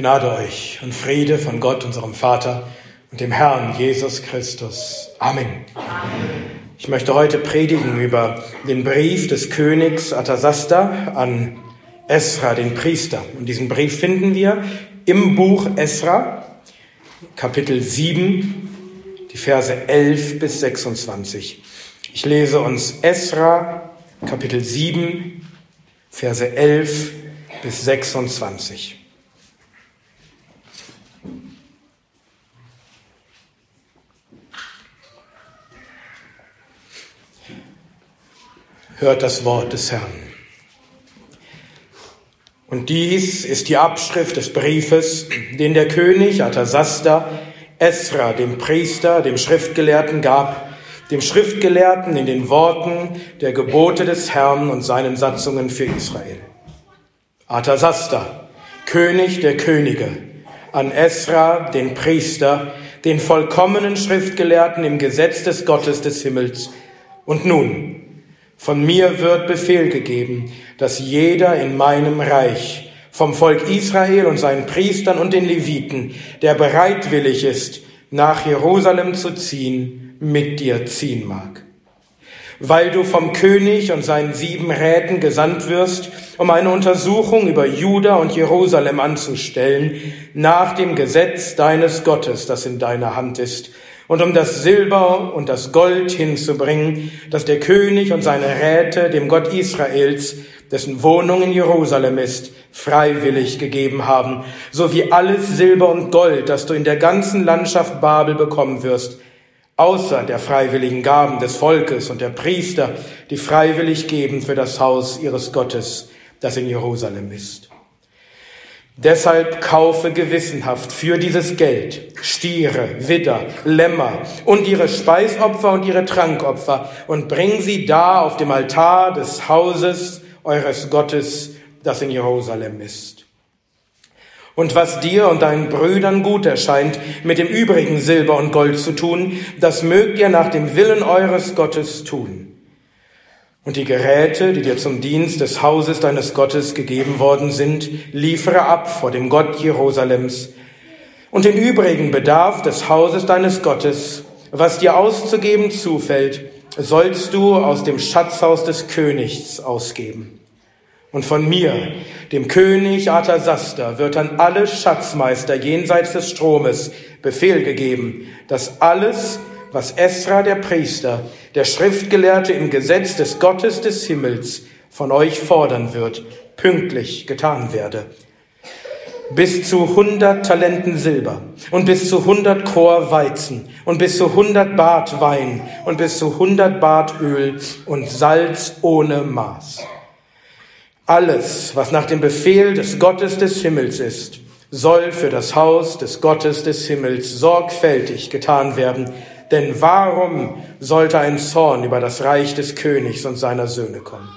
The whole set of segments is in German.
Gnade euch und Friede von Gott, unserem Vater und dem Herrn Jesus Christus. Amen. Ich möchte heute predigen über den Brief des Königs Atasasta an Esra, den Priester. Und diesen Brief finden wir im Buch Esra, Kapitel 7, die Verse 11 bis 26. Ich lese uns Esra, Kapitel 7, Verse 11 bis 26. hört das Wort des Herrn. Und dies ist die Abschrift des Briefes, den der König Atasasta Esra, dem Priester, dem Schriftgelehrten gab, dem Schriftgelehrten in den Worten der Gebote des Herrn und seinen Satzungen für Israel. Atasasta, König der Könige, an Esra, den Priester, den vollkommenen Schriftgelehrten im Gesetz des Gottes des Himmels. Und nun, von mir wird Befehl gegeben, dass jeder in meinem Reich vom Volk Israel und seinen Priestern und den Leviten, der bereitwillig ist, nach Jerusalem zu ziehen, mit dir ziehen mag. Weil du vom König und seinen sieben Räten gesandt wirst, um eine Untersuchung über Juda und Jerusalem anzustellen, nach dem Gesetz deines Gottes, das in deiner Hand ist, und um das Silber und das Gold hinzubringen, das der König und seine Räte dem Gott Israels, dessen Wohnung in Jerusalem ist, freiwillig gegeben haben, so wie alles Silber und Gold, das du in der ganzen Landschaft Babel bekommen wirst, außer der freiwilligen Gaben des Volkes und der Priester, die freiwillig geben für das Haus ihres Gottes, das in Jerusalem ist. Deshalb kaufe gewissenhaft für dieses Geld Stiere, Widder, Lämmer und ihre Speisopfer und ihre Trankopfer und bring sie da auf dem Altar des Hauses eures Gottes, das in Jerusalem ist. Und was dir und deinen Brüdern gut erscheint, mit dem übrigen Silber und Gold zu tun, das mögt ihr nach dem Willen eures Gottes tun und die Geräte, die dir zum Dienst des Hauses deines Gottes gegeben worden sind, liefere ab vor dem Gott Jerusalems. Und den übrigen Bedarf des Hauses deines Gottes, was dir auszugeben zufällt, sollst du aus dem Schatzhaus des Königs ausgeben. Und von mir, dem König Arthasasta, wird an alle Schatzmeister jenseits des Stromes Befehl gegeben, dass alles, was Esra der Priester, der Schriftgelehrte im Gesetz des Gottes des Himmels von euch fordern wird, pünktlich getan werde. Bis zu hundert Talenten Silber und bis zu hundert Chor Weizen und bis zu hundert Bad Wein und bis zu hundert Bad Öl und Salz ohne Maß. Alles, was nach dem Befehl des Gottes des Himmels ist, soll für das Haus des Gottes des Himmels sorgfältig getan werden, denn warum sollte ein Zorn über das Reich des Königs und seiner Söhne kommen?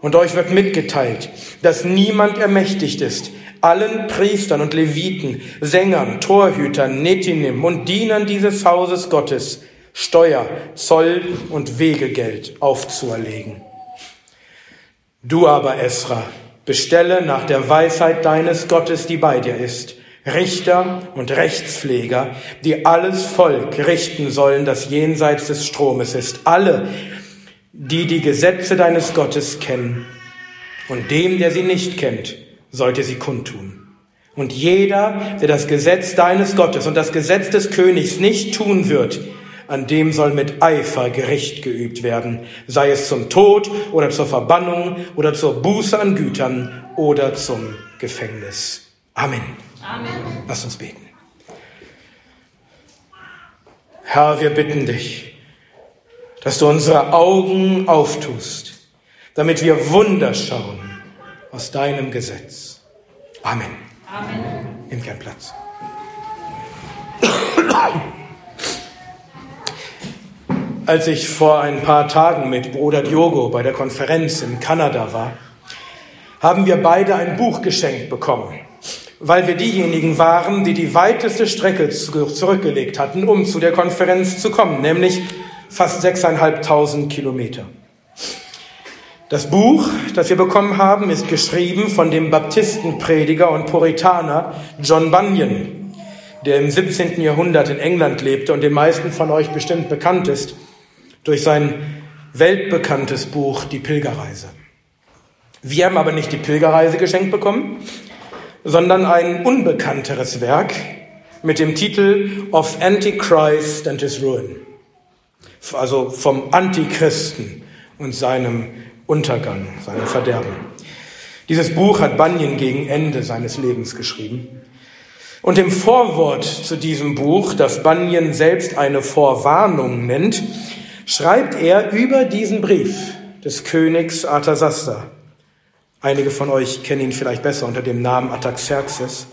Und euch wird mitgeteilt, dass niemand ermächtigt ist, allen Priestern und Leviten, Sängern, Torhütern, Netinim und Dienern dieses Hauses Gottes Steuer, Zoll und Wegegeld aufzuerlegen. Du aber, Esra, bestelle nach der Weisheit deines Gottes, die bei dir ist, Richter und Rechtspfleger, die alles Volk richten sollen, das jenseits des Stromes ist. Alle, die die Gesetze deines Gottes kennen. Und dem, der sie nicht kennt, sollte sie kundtun. Und jeder, der das Gesetz deines Gottes und das Gesetz des Königs nicht tun wird, an dem soll mit Eifer Gericht geübt werden, sei es zum Tod oder zur Verbannung oder zur Buße an Gütern oder zum Gefängnis. Amen. Amen. Lass uns beten. Herr, wir bitten dich, dass du unsere Augen auftust, damit wir Wunder schauen aus deinem Gesetz. Amen. Amen. Nimm gern Platz. Als ich vor ein paar Tagen mit Bruder Diogo bei der Konferenz in Kanada war, haben wir beide ein Buch geschenkt bekommen weil wir diejenigen waren, die die weiteste Strecke zurückgelegt hatten, um zu der Konferenz zu kommen, nämlich fast sechseinhalbtausend Kilometer. Das Buch, das wir bekommen haben, ist geschrieben von dem Baptistenprediger und Puritaner John Bunyan, der im 17. Jahrhundert in England lebte und den meisten von euch bestimmt bekannt ist durch sein weltbekanntes Buch Die Pilgerreise. Wir haben aber nicht die Pilgerreise geschenkt bekommen, sondern ein unbekannteres Werk mit dem Titel Of Antichrist and His Ruin. Also vom Antichristen und seinem Untergang, seinem Verderben. Dieses Buch hat Bunyan gegen Ende seines Lebens geschrieben. Und im Vorwort zu diesem Buch, das Bunyan selbst eine Vorwarnung nennt, schreibt er über diesen Brief des Königs Arthasasta. Einige von euch kennen ihn vielleicht besser unter dem Namen Ataxerxes.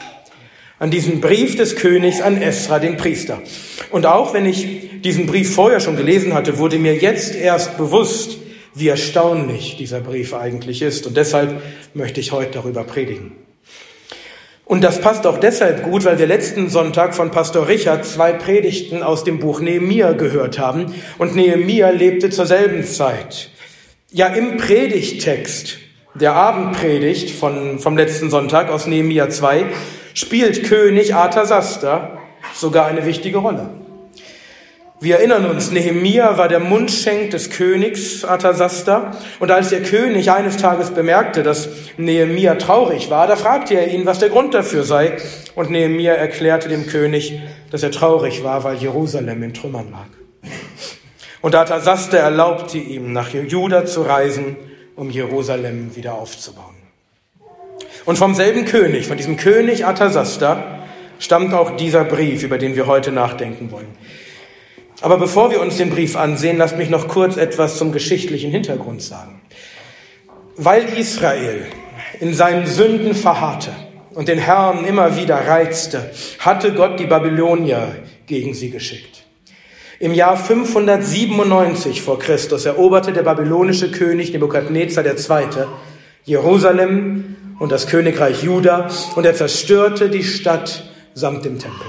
An diesen Brief des Königs an Esra, den Priester. Und auch wenn ich diesen Brief vorher schon gelesen hatte, wurde mir jetzt erst bewusst, wie erstaunlich dieser Brief eigentlich ist. Und deshalb möchte ich heute darüber predigen. Und das passt auch deshalb gut, weil wir letzten Sonntag von Pastor Richard zwei Predigten aus dem Buch Nehemia gehört haben. Und Nehemia lebte zur selben Zeit. Ja, im Predigtext der Abendpredigt von, vom letzten Sonntag aus Nehemia 2 spielt König Arthasasta sogar eine wichtige Rolle. Wir erinnern uns, Nehemia war der Mundschenk des Königs Arthasasta. Und als der König eines Tages bemerkte, dass Nehemia traurig war, da fragte er ihn, was der Grund dafür sei. Und Nehemia erklärte dem König, dass er traurig war, weil Jerusalem in Trümmern lag. Und Arthasasta erlaubte ihm, nach Juda zu reisen, um Jerusalem wieder aufzubauen. Und vom selben König, von diesem König Arthasasta, stammt auch dieser Brief, über den wir heute nachdenken wollen. Aber bevor wir uns den Brief ansehen, lasst mich noch kurz etwas zum geschichtlichen Hintergrund sagen. Weil Israel in seinen Sünden verharrte und den Herrn immer wieder reizte, hatte Gott die Babylonier gegen sie geschickt. Im Jahr 597 vor Christus eroberte der babylonische König Nebukadnezar II. Jerusalem und das Königreich Juda und er zerstörte die Stadt samt dem Tempel.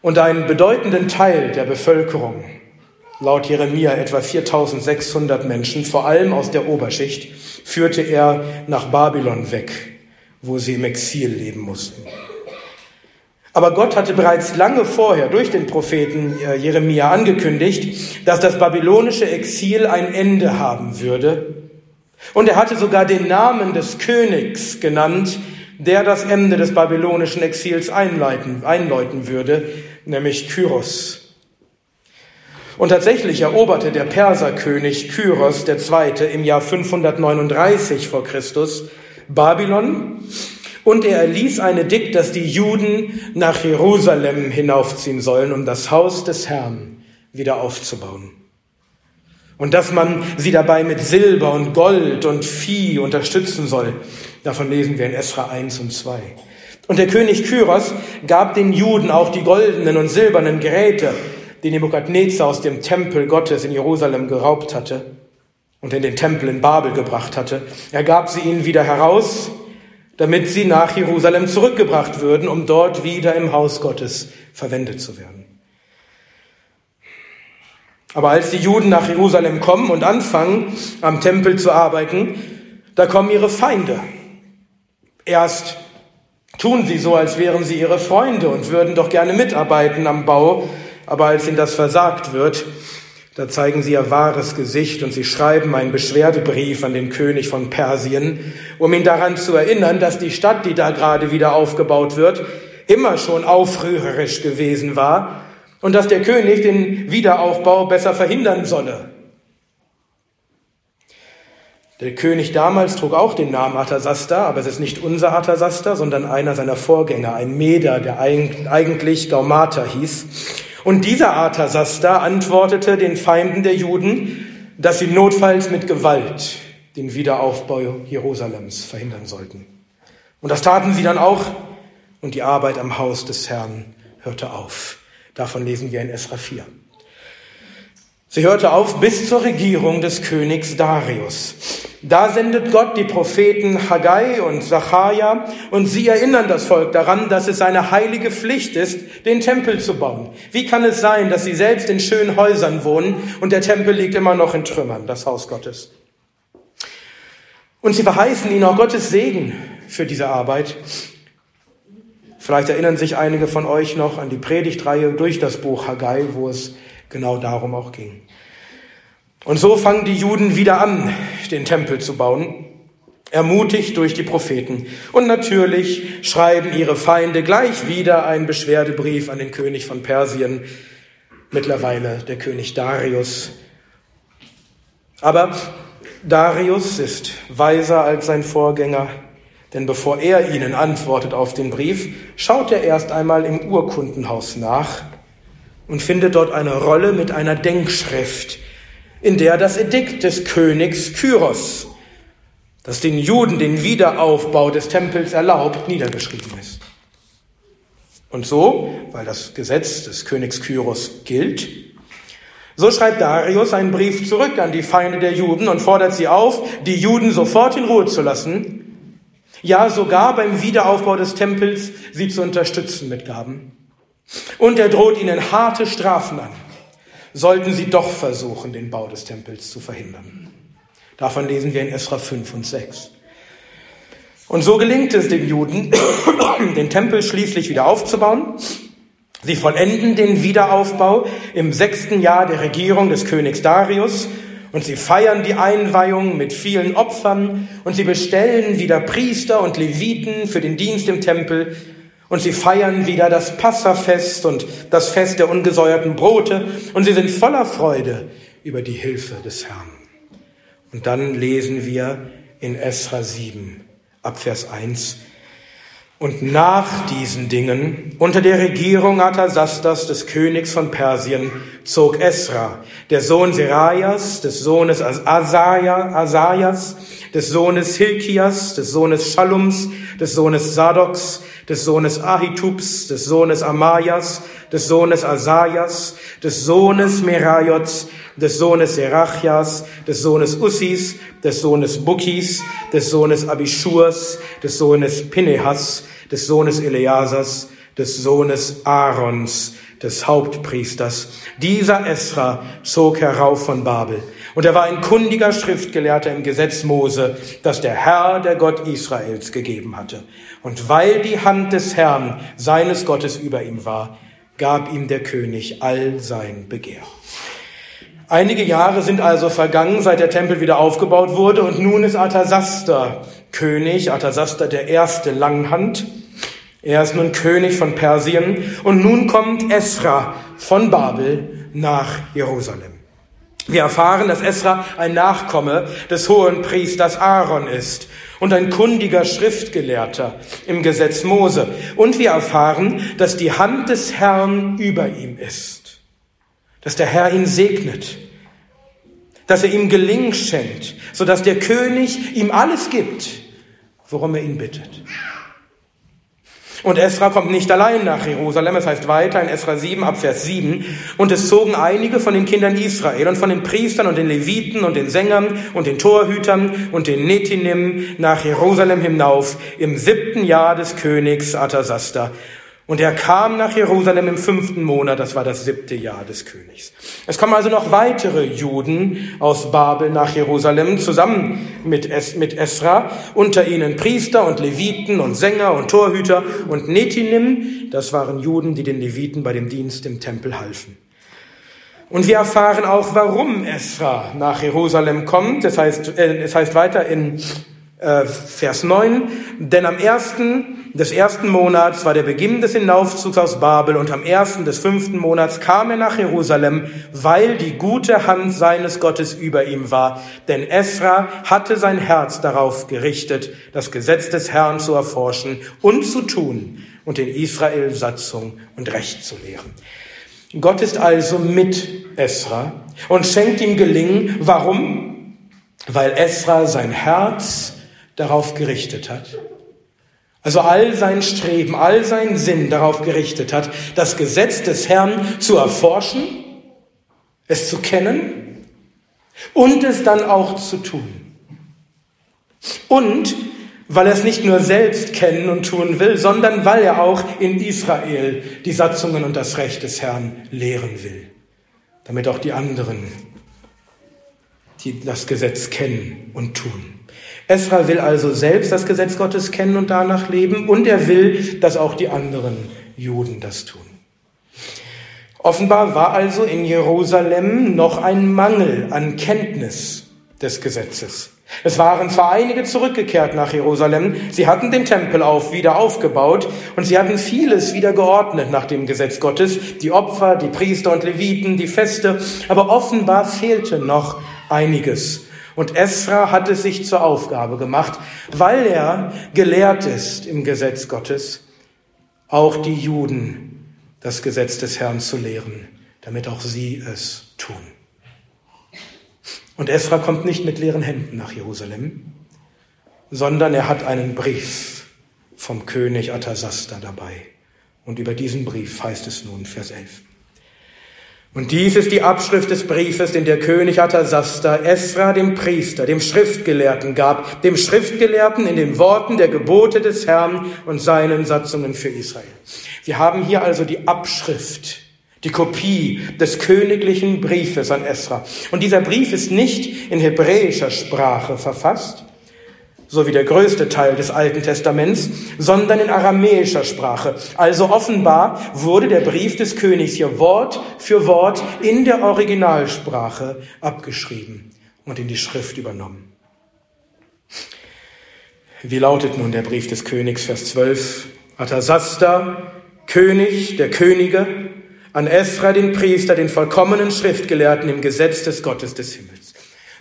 Und einen bedeutenden Teil der Bevölkerung, laut Jeremia etwa 4600 Menschen, vor allem aus der Oberschicht, führte er nach Babylon weg, wo sie im Exil leben mussten. Aber Gott hatte bereits lange vorher durch den Propheten äh, Jeremia angekündigt, dass das babylonische Exil ein Ende haben würde. Und er hatte sogar den Namen des Königs genannt, der das Ende des babylonischen Exils einleiten, einläuten würde, nämlich Kyros. Und tatsächlich eroberte der Perserkönig Kyros II. im Jahr 539 vor Christus Babylon und er erließ eine Dikt, dass die Juden nach Jerusalem hinaufziehen sollen, um das Haus des Herrn wieder aufzubauen. Und dass man sie dabei mit Silber und Gold und Vieh unterstützen soll. Davon lesen wir in Esra 1 und 2. Und der König Kyros gab den Juden auch die goldenen und silbernen Geräte, die Nebukadnezar aus dem Tempel Gottes in Jerusalem geraubt hatte und in den Tempel in Babel gebracht hatte. Er gab sie ihnen wieder heraus, damit sie nach Jerusalem zurückgebracht würden, um dort wieder im Haus Gottes verwendet zu werden. Aber als die Juden nach Jerusalem kommen und anfangen, am Tempel zu arbeiten, da kommen ihre Feinde. Erst tun sie so, als wären sie ihre Freunde und würden doch gerne mitarbeiten am Bau, aber als ihnen das versagt wird, da zeigen sie ihr wahres Gesicht und sie schreiben einen Beschwerdebrief an den König von Persien, um ihn daran zu erinnern, dass die Stadt, die da gerade wieder aufgebaut wird, immer schon aufrührerisch gewesen war und dass der König den Wiederaufbau besser verhindern solle. Der König damals trug auch den Namen Arthasasta, aber es ist nicht unser Arthasasta, sondern einer seiner Vorgänger, ein Meder, der eigentlich Gaumata hieß. Und dieser Arthasasta antwortete den Feinden der Juden, dass sie notfalls mit Gewalt den Wiederaufbau Jerusalems verhindern sollten. Und das taten sie dann auch, und die Arbeit am Haus des Herrn hörte auf. Davon lesen wir in Esra 4. Sie hörte auf bis zur Regierung des Königs Darius. Da sendet Gott die Propheten Haggai und Zachariah und sie erinnern das Volk daran, dass es seine heilige Pflicht ist, den Tempel zu bauen. Wie kann es sein, dass sie selbst in schönen Häusern wohnen und der Tempel liegt immer noch in Trümmern, das Haus Gottes? Und sie verheißen ihnen auch Gottes Segen für diese Arbeit. Vielleicht erinnern sich einige von euch noch an die Predigtreihe durch das Buch Haggai, wo es genau darum auch ging. Und so fangen die Juden wieder an, den Tempel zu bauen, ermutigt durch die Propheten. Und natürlich schreiben ihre Feinde gleich wieder einen Beschwerdebrief an den König von Persien, mittlerweile der König Darius. Aber Darius ist weiser als sein Vorgänger, denn bevor er ihnen antwortet auf den Brief, schaut er erst einmal im Urkundenhaus nach und findet dort eine Rolle mit einer Denkschrift, in der das Edikt des Königs Kyros, das den Juden den Wiederaufbau des Tempels erlaubt, niedergeschrieben ist. Und so, weil das Gesetz des Königs Kyros gilt, so schreibt Darius einen Brief zurück an die Feinde der Juden und fordert sie auf, die Juden sofort in Ruhe zu lassen, ja sogar beim Wiederaufbau des Tempels sie zu unterstützen mit Gaben. Und er droht ihnen harte Strafen an sollten sie doch versuchen, den Bau des Tempels zu verhindern. Davon lesen wir in Esra 5 und 6. Und so gelingt es den Juden, den Tempel schließlich wieder aufzubauen. Sie vollenden den Wiederaufbau im sechsten Jahr der Regierung des Königs Darius und sie feiern die Einweihung mit vielen Opfern und sie bestellen wieder Priester und Leviten für den Dienst im Tempel und sie feiern wieder das Passafest und das Fest der ungesäuerten Brote. Und sie sind voller Freude über die Hilfe des Herrn. Und dann lesen wir in Esra 7 ab Vers 1. Und nach diesen Dingen, unter der Regierung Arthasastas, des Königs von Persien, zog Esra, der Sohn Serajas, des Sohnes Asaja, Asajas, des Sohnes Hilkias, des Sohnes Schallums, des Sohnes Sadoks, des Sohnes Ahitubs, des Sohnes Amajas, des Sohnes Asajas, des Sohnes Merajots, des Sohnes Serachias, des Sohnes Ussis, des Sohnes Bukis, des Sohnes Abishurs, des Sohnes Pinehas, des Sohnes Eleasas, des Sohnes Aarons, des Hauptpriesters. Dieser Esra zog herauf von Babel. Und er war ein kundiger Schriftgelehrter im Gesetz Mose, das der Herr, der Gott Israels, gegeben hatte. Und weil die Hand des Herrn, seines Gottes, über ihm war, gab ihm der König all sein Begehr. Einige Jahre sind also vergangen, seit der Tempel wieder aufgebaut wurde, und nun ist Arthasaster König, Arthasaster der erste Langhand. Er ist nun König von Persien, und nun kommt Esra von Babel nach Jerusalem. Wir erfahren, dass Esra ein Nachkomme des hohen Priesters Aaron ist und ein kundiger Schriftgelehrter im Gesetz Mose. Und wir erfahren, dass die Hand des Herrn über ihm ist, dass der Herr ihn segnet, dass er ihm Gelingen schenkt, sodass der König ihm alles gibt, worum er ihn bittet. Und Esra kommt nicht allein nach Jerusalem, es heißt weiter in Esra 7 ab Vers 7, und es zogen einige von den Kindern Israel und von den Priestern und den Leviten und den Sängern und den Torhütern und den Netinim nach Jerusalem hinauf im siebten Jahr des Königs Arthasasta. Und er kam nach Jerusalem im fünften Monat, das war das siebte Jahr des Königs. Es kommen also noch weitere Juden aus Babel nach Jerusalem zusammen mit, es, mit Esra, unter ihnen Priester und Leviten und Sänger und Torhüter und Netinim, das waren Juden, die den Leviten bei dem Dienst im Tempel halfen. Und wir erfahren auch, warum Esra nach Jerusalem kommt. Das heißt, äh, es heißt weiter in äh, Vers 9, denn am ersten des ersten Monats war der Beginn des Hinaufzugs aus Babel und am ersten des fünften Monats kam er nach Jerusalem, weil die gute Hand seines Gottes über ihm war. Denn Esra hatte sein Herz darauf gerichtet, das Gesetz des Herrn zu erforschen und zu tun und in Israel Satzung und Recht zu lehren. Gott ist also mit Esra und schenkt ihm Gelingen. Warum? Weil Esra sein Herz darauf gerichtet hat. Also all sein Streben, all sein Sinn darauf gerichtet hat, das Gesetz des Herrn zu erforschen, es zu kennen und es dann auch zu tun. Und weil er es nicht nur selbst kennen und tun will, sondern weil er auch in Israel die Satzungen und das Recht des Herrn lehren will, damit auch die anderen die das Gesetz kennen und tun. Esra will also selbst das Gesetz Gottes kennen und danach leben und er will, dass auch die anderen Juden das tun. Offenbar war also in Jerusalem noch ein Mangel an Kenntnis des Gesetzes. Es waren zwar einige zurückgekehrt nach Jerusalem, sie hatten den Tempel auf wieder aufgebaut und sie hatten vieles wieder geordnet nach dem Gesetz Gottes, die Opfer, die Priester und Leviten, die Feste, aber offenbar fehlte noch einiges. Und Esra hat es sich zur Aufgabe gemacht, weil er gelehrt ist im Gesetz Gottes, auch die Juden das Gesetz des Herrn zu lehren, damit auch sie es tun. Und Esra kommt nicht mit leeren Händen nach Jerusalem, sondern er hat einen Brief vom König Atasasta dabei. Und über diesen Brief heißt es nun, Vers 11. Und dies ist die Abschrift des Briefes, den der König Atasasta Esra dem Priester, dem Schriftgelehrten gab, dem Schriftgelehrten in den Worten der Gebote des Herrn und seinen Satzungen für Israel. Wir haben hier also die Abschrift, die Kopie des königlichen Briefes an Esra. Und dieser Brief ist nicht in hebräischer Sprache verfasst, so wie der größte Teil des Alten Testaments, sondern in aramäischer Sprache. Also offenbar wurde der Brief des Königs hier Wort für Wort in der Originalsprache abgeschrieben und in die Schrift übernommen. Wie lautet nun der Brief des Königs, Vers 12? Atasasta, König der Könige, an Esra den Priester, den vollkommenen Schriftgelehrten im Gesetz des Gottes des Himmels.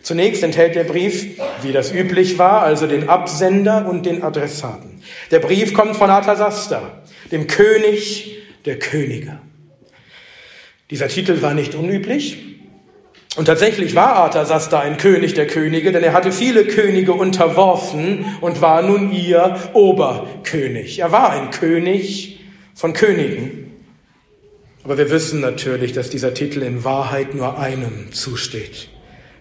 Zunächst enthält der Brief, wie das üblich war, also den Absender und den Adressaten. Der Brief kommt von Arthasasta, dem König der Könige. Dieser Titel war nicht unüblich. Und tatsächlich war Arthasasta ein König der Könige, denn er hatte viele Könige unterworfen und war nun ihr Oberkönig. Er war ein König von Königen. Aber wir wissen natürlich, dass dieser Titel in Wahrheit nur einem zusteht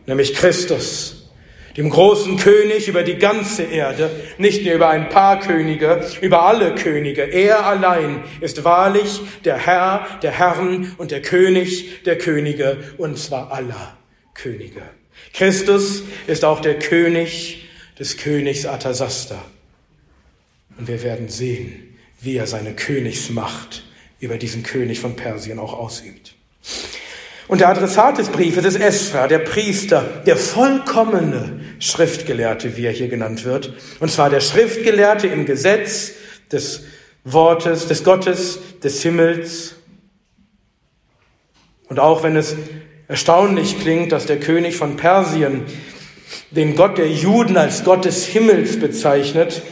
nämlich Christus, dem großen König über die ganze Erde, nicht nur über ein paar Könige, über alle Könige. Er allein ist wahrlich der Herr der Herren und der König der Könige, und zwar aller Könige. Christus ist auch der König des Königs Atasasta. Und wir werden sehen, wie er seine Königsmacht über diesen König von Persien auch ausübt. Und der Adressat des Briefes ist Esra, der Priester, der vollkommene Schriftgelehrte, wie er hier genannt wird. Und zwar der Schriftgelehrte im Gesetz des Wortes, des Gottes, des Himmels. Und auch wenn es erstaunlich klingt, dass der König von Persien den Gott der Juden als Gott des Himmels bezeichnet,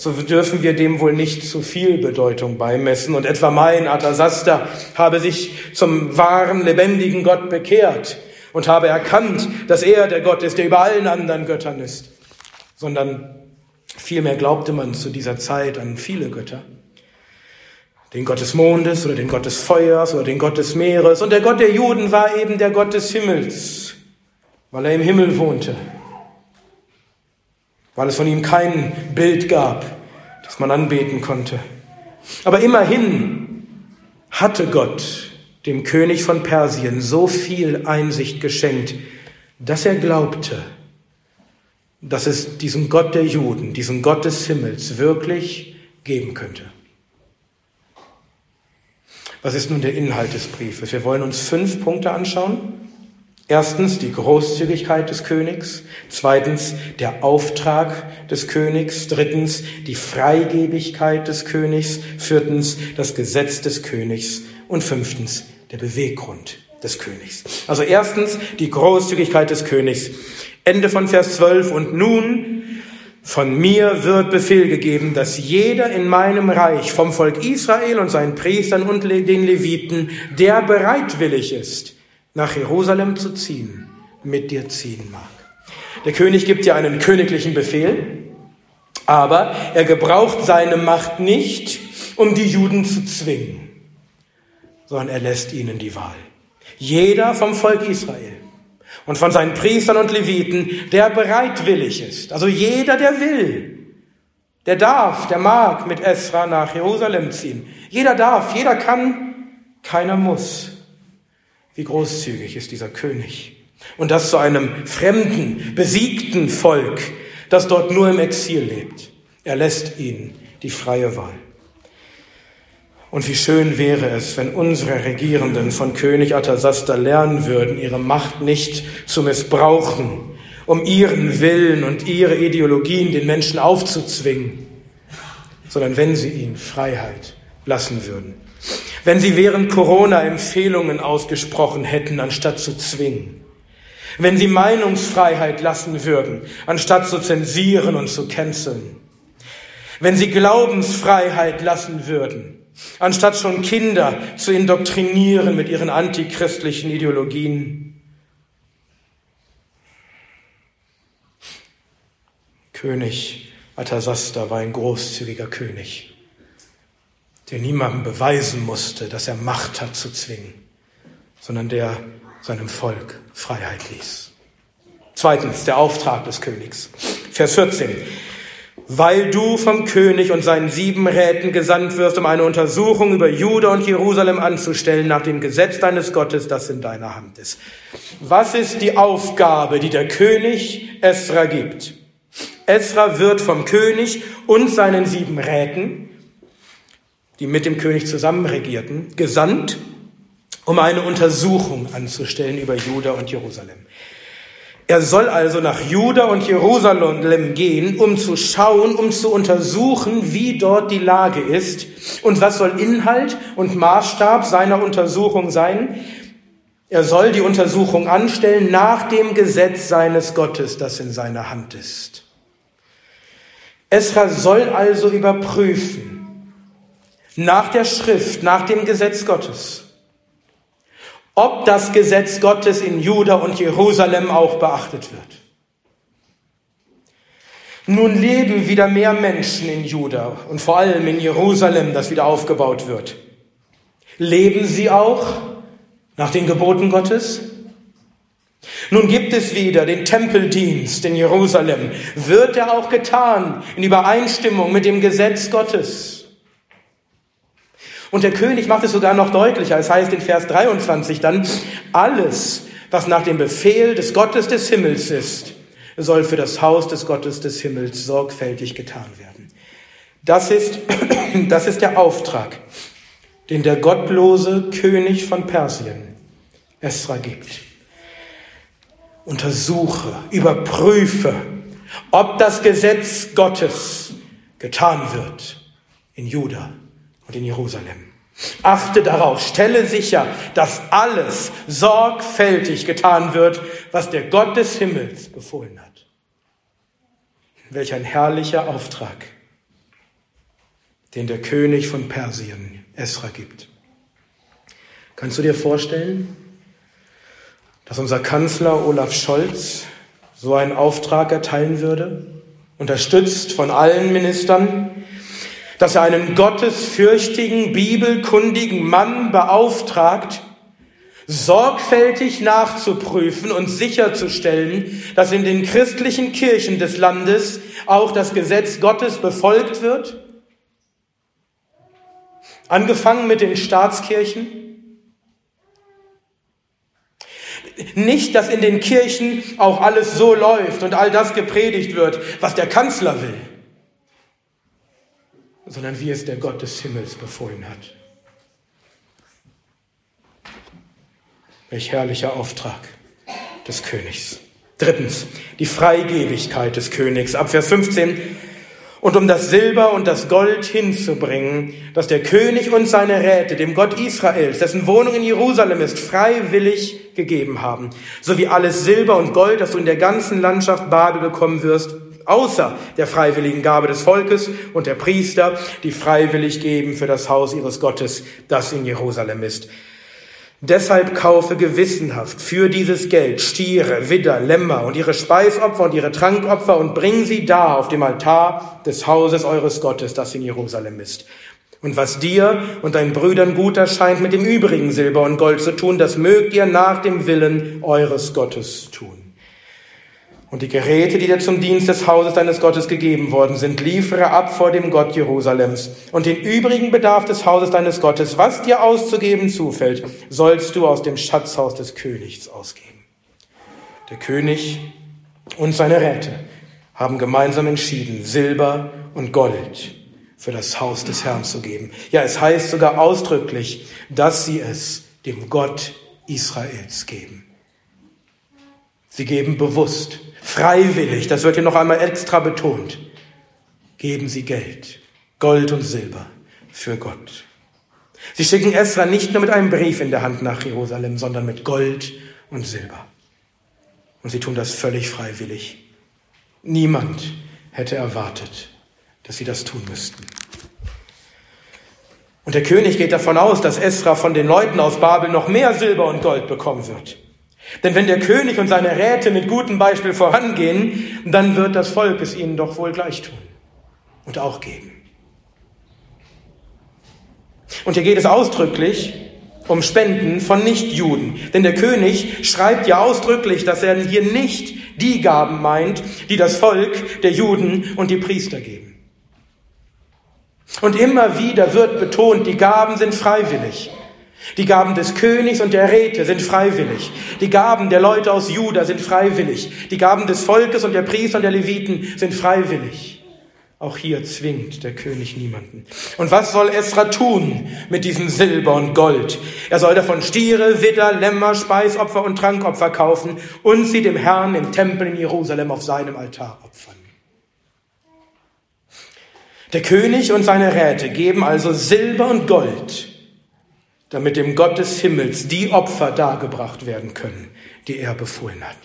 so dürfen wir dem wohl nicht zu viel Bedeutung beimessen. Und etwa mein Atasasta habe sich zum wahren, lebendigen Gott bekehrt und habe erkannt, dass er der Gott ist, der über allen anderen Göttern ist. Sondern vielmehr glaubte man zu dieser Zeit an viele Götter. Den Gott des Mondes oder den Gott des Feuers oder den Gott des Meeres. Und der Gott der Juden war eben der Gott des Himmels, weil er im Himmel wohnte weil es von ihm kein Bild gab, das man anbeten konnte. Aber immerhin hatte Gott dem König von Persien so viel Einsicht geschenkt, dass er glaubte, dass es diesen Gott der Juden, diesen Gott des Himmels wirklich geben könnte. Was ist nun der Inhalt des Briefes? Wir wollen uns fünf Punkte anschauen. Erstens die Großzügigkeit des Königs, zweitens der Auftrag des Königs, drittens die Freigebigkeit des Königs, viertens das Gesetz des Königs und fünftens der Beweggrund des Königs. Also erstens die Großzügigkeit des Königs. Ende von Vers 12 und nun von mir wird Befehl gegeben, dass jeder in meinem Reich vom Volk Israel und seinen Priestern und den Leviten, der bereitwillig ist, nach Jerusalem zu ziehen, mit dir ziehen mag. Der König gibt dir einen königlichen Befehl, aber er gebraucht seine Macht nicht, um die Juden zu zwingen, sondern er lässt ihnen die Wahl. Jeder vom Volk Israel und von seinen Priestern und Leviten, der bereitwillig ist. Also jeder, der will, der darf, der mag mit Esra nach Jerusalem ziehen. Jeder darf, jeder kann, keiner muss. Wie großzügig ist dieser König. Und das zu einem fremden, besiegten Volk, das dort nur im Exil lebt. Er lässt ihnen die freie Wahl. Und wie schön wäre es, wenn unsere Regierenden von König Atasasta lernen würden, ihre Macht nicht zu missbrauchen, um ihren Willen und ihre Ideologien den Menschen aufzuzwingen, sondern wenn sie ihnen Freiheit lassen würden. Wenn sie während Corona Empfehlungen ausgesprochen hätten, anstatt zu zwingen. Wenn sie Meinungsfreiheit lassen würden, anstatt zu zensieren und zu canceln. Wenn sie Glaubensfreiheit lassen würden, anstatt schon Kinder zu indoktrinieren mit ihren antichristlichen Ideologien. König Atasasta war ein großzügiger König, der niemandem beweisen musste, dass er Macht hat zu zwingen, sondern der seinem Volk Freiheit ließ. Zweitens, der Auftrag des Königs. Vers 14 weil du vom König und seinen sieben Räten gesandt wirst, um eine Untersuchung über Juda und Jerusalem anzustellen nach dem Gesetz deines Gottes, das in deiner Hand ist. Was ist die Aufgabe, die der König Esra gibt? Esra wird vom König und seinen sieben Räten, die mit dem König zusammen regierten, gesandt, um eine Untersuchung anzustellen über Juda und Jerusalem. Er soll also nach Juda und Jerusalem gehen, um zu schauen, um zu untersuchen, wie dort die Lage ist und was soll Inhalt und Maßstab seiner Untersuchung sein. Er soll die Untersuchung anstellen nach dem Gesetz seines Gottes, das in seiner Hand ist. Esra soll also überprüfen, nach der Schrift, nach dem Gesetz Gottes, ob das Gesetz Gottes in Juda und Jerusalem auch beachtet wird. Nun leben wieder mehr Menschen in Juda und vor allem in Jerusalem, das wieder aufgebaut wird. Leben sie auch nach den Geboten Gottes? Nun gibt es wieder den Tempeldienst in Jerusalem. Wird er auch getan in Übereinstimmung mit dem Gesetz Gottes? Und der König macht es sogar noch deutlicher. Es heißt in Vers 23 dann, alles, was nach dem Befehl des Gottes des Himmels ist, soll für das Haus des Gottes des Himmels sorgfältig getan werden. Das ist, das ist der Auftrag, den der gottlose König von Persien Esra gibt. Untersuche, überprüfe, ob das Gesetz Gottes getan wird in Juda und in Jerusalem. Achte darauf, stelle sicher, dass alles sorgfältig getan wird, was der Gott des Himmels befohlen hat. Welch ein herrlicher Auftrag, den der König von Persien Esra gibt. Kannst du dir vorstellen, dass unser Kanzler Olaf Scholz so einen Auftrag erteilen würde, unterstützt von allen Ministern, dass er einen gottesfürchtigen, bibelkundigen Mann beauftragt, sorgfältig nachzuprüfen und sicherzustellen, dass in den christlichen Kirchen des Landes auch das Gesetz Gottes befolgt wird? Angefangen mit den Staatskirchen? Nicht, dass in den Kirchen auch alles so läuft und all das gepredigt wird, was der Kanzler will sondern wie es der Gott des Himmels befohlen hat. Welch herrlicher Auftrag des Königs. Drittens, die Freigebigkeit des Königs. Ab Vers 15. Und um das Silber und das Gold hinzubringen, das der König und seine Räte dem Gott Israels, dessen Wohnung in Jerusalem ist, freiwillig gegeben haben, sowie alles Silber und Gold, das du in der ganzen Landschaft Babel bekommen wirst, außer der freiwilligen Gabe des Volkes und der Priester, die freiwillig geben für das Haus ihres Gottes, das in Jerusalem ist. Deshalb kaufe gewissenhaft für dieses Geld Stiere, Widder, Lämmer und ihre Speisopfer und ihre Trankopfer und bring sie da auf dem Altar des Hauses eures Gottes, das in Jerusalem ist. Und was dir und deinen Brüdern gut erscheint, mit dem übrigen Silber und Gold zu tun, das mögt ihr nach dem Willen eures Gottes tun. Und die Geräte, die dir zum Dienst des Hauses deines Gottes gegeben worden sind, liefere ab vor dem Gott Jerusalems. Und den übrigen Bedarf des Hauses deines Gottes, was dir auszugeben zufällt, sollst du aus dem Schatzhaus des Königs ausgeben. Der König und seine Räte haben gemeinsam entschieden, Silber und Gold für das Haus des Herrn zu geben. Ja, es heißt sogar ausdrücklich, dass sie es dem Gott Israels geben. Sie geben bewusst, freiwillig, das wird hier noch einmal extra betont, geben sie Geld, Gold und Silber für Gott. Sie schicken Esra nicht nur mit einem Brief in der Hand nach Jerusalem, sondern mit Gold und Silber. Und sie tun das völlig freiwillig. Niemand hätte erwartet, dass sie das tun müssten. Und der König geht davon aus, dass Esra von den Leuten aus Babel noch mehr Silber und Gold bekommen wird. Denn wenn der König und seine Räte mit gutem Beispiel vorangehen, dann wird das Volk es ihnen doch wohl gleich tun und auch geben. Und hier geht es ausdrücklich um Spenden von Nichtjuden. Denn der König schreibt ja ausdrücklich, dass er hier nicht die Gaben meint, die das Volk der Juden und die Priester geben. Und immer wieder wird betont, die Gaben sind freiwillig. Die Gaben des Königs und der Räte sind freiwillig. Die Gaben der Leute aus Juda sind freiwillig. Die Gaben des Volkes und der Priester und der Leviten sind freiwillig. Auch hier zwingt der König niemanden. Und was soll Esra tun mit diesem Silber und Gold? Er soll davon Stiere, Widder, Lämmer, Speisopfer und Trankopfer kaufen und sie dem Herrn im Tempel in Jerusalem auf seinem Altar opfern. Der König und seine Räte geben also Silber und Gold, damit dem Gott des Himmels die Opfer dargebracht werden können, die er befohlen hat.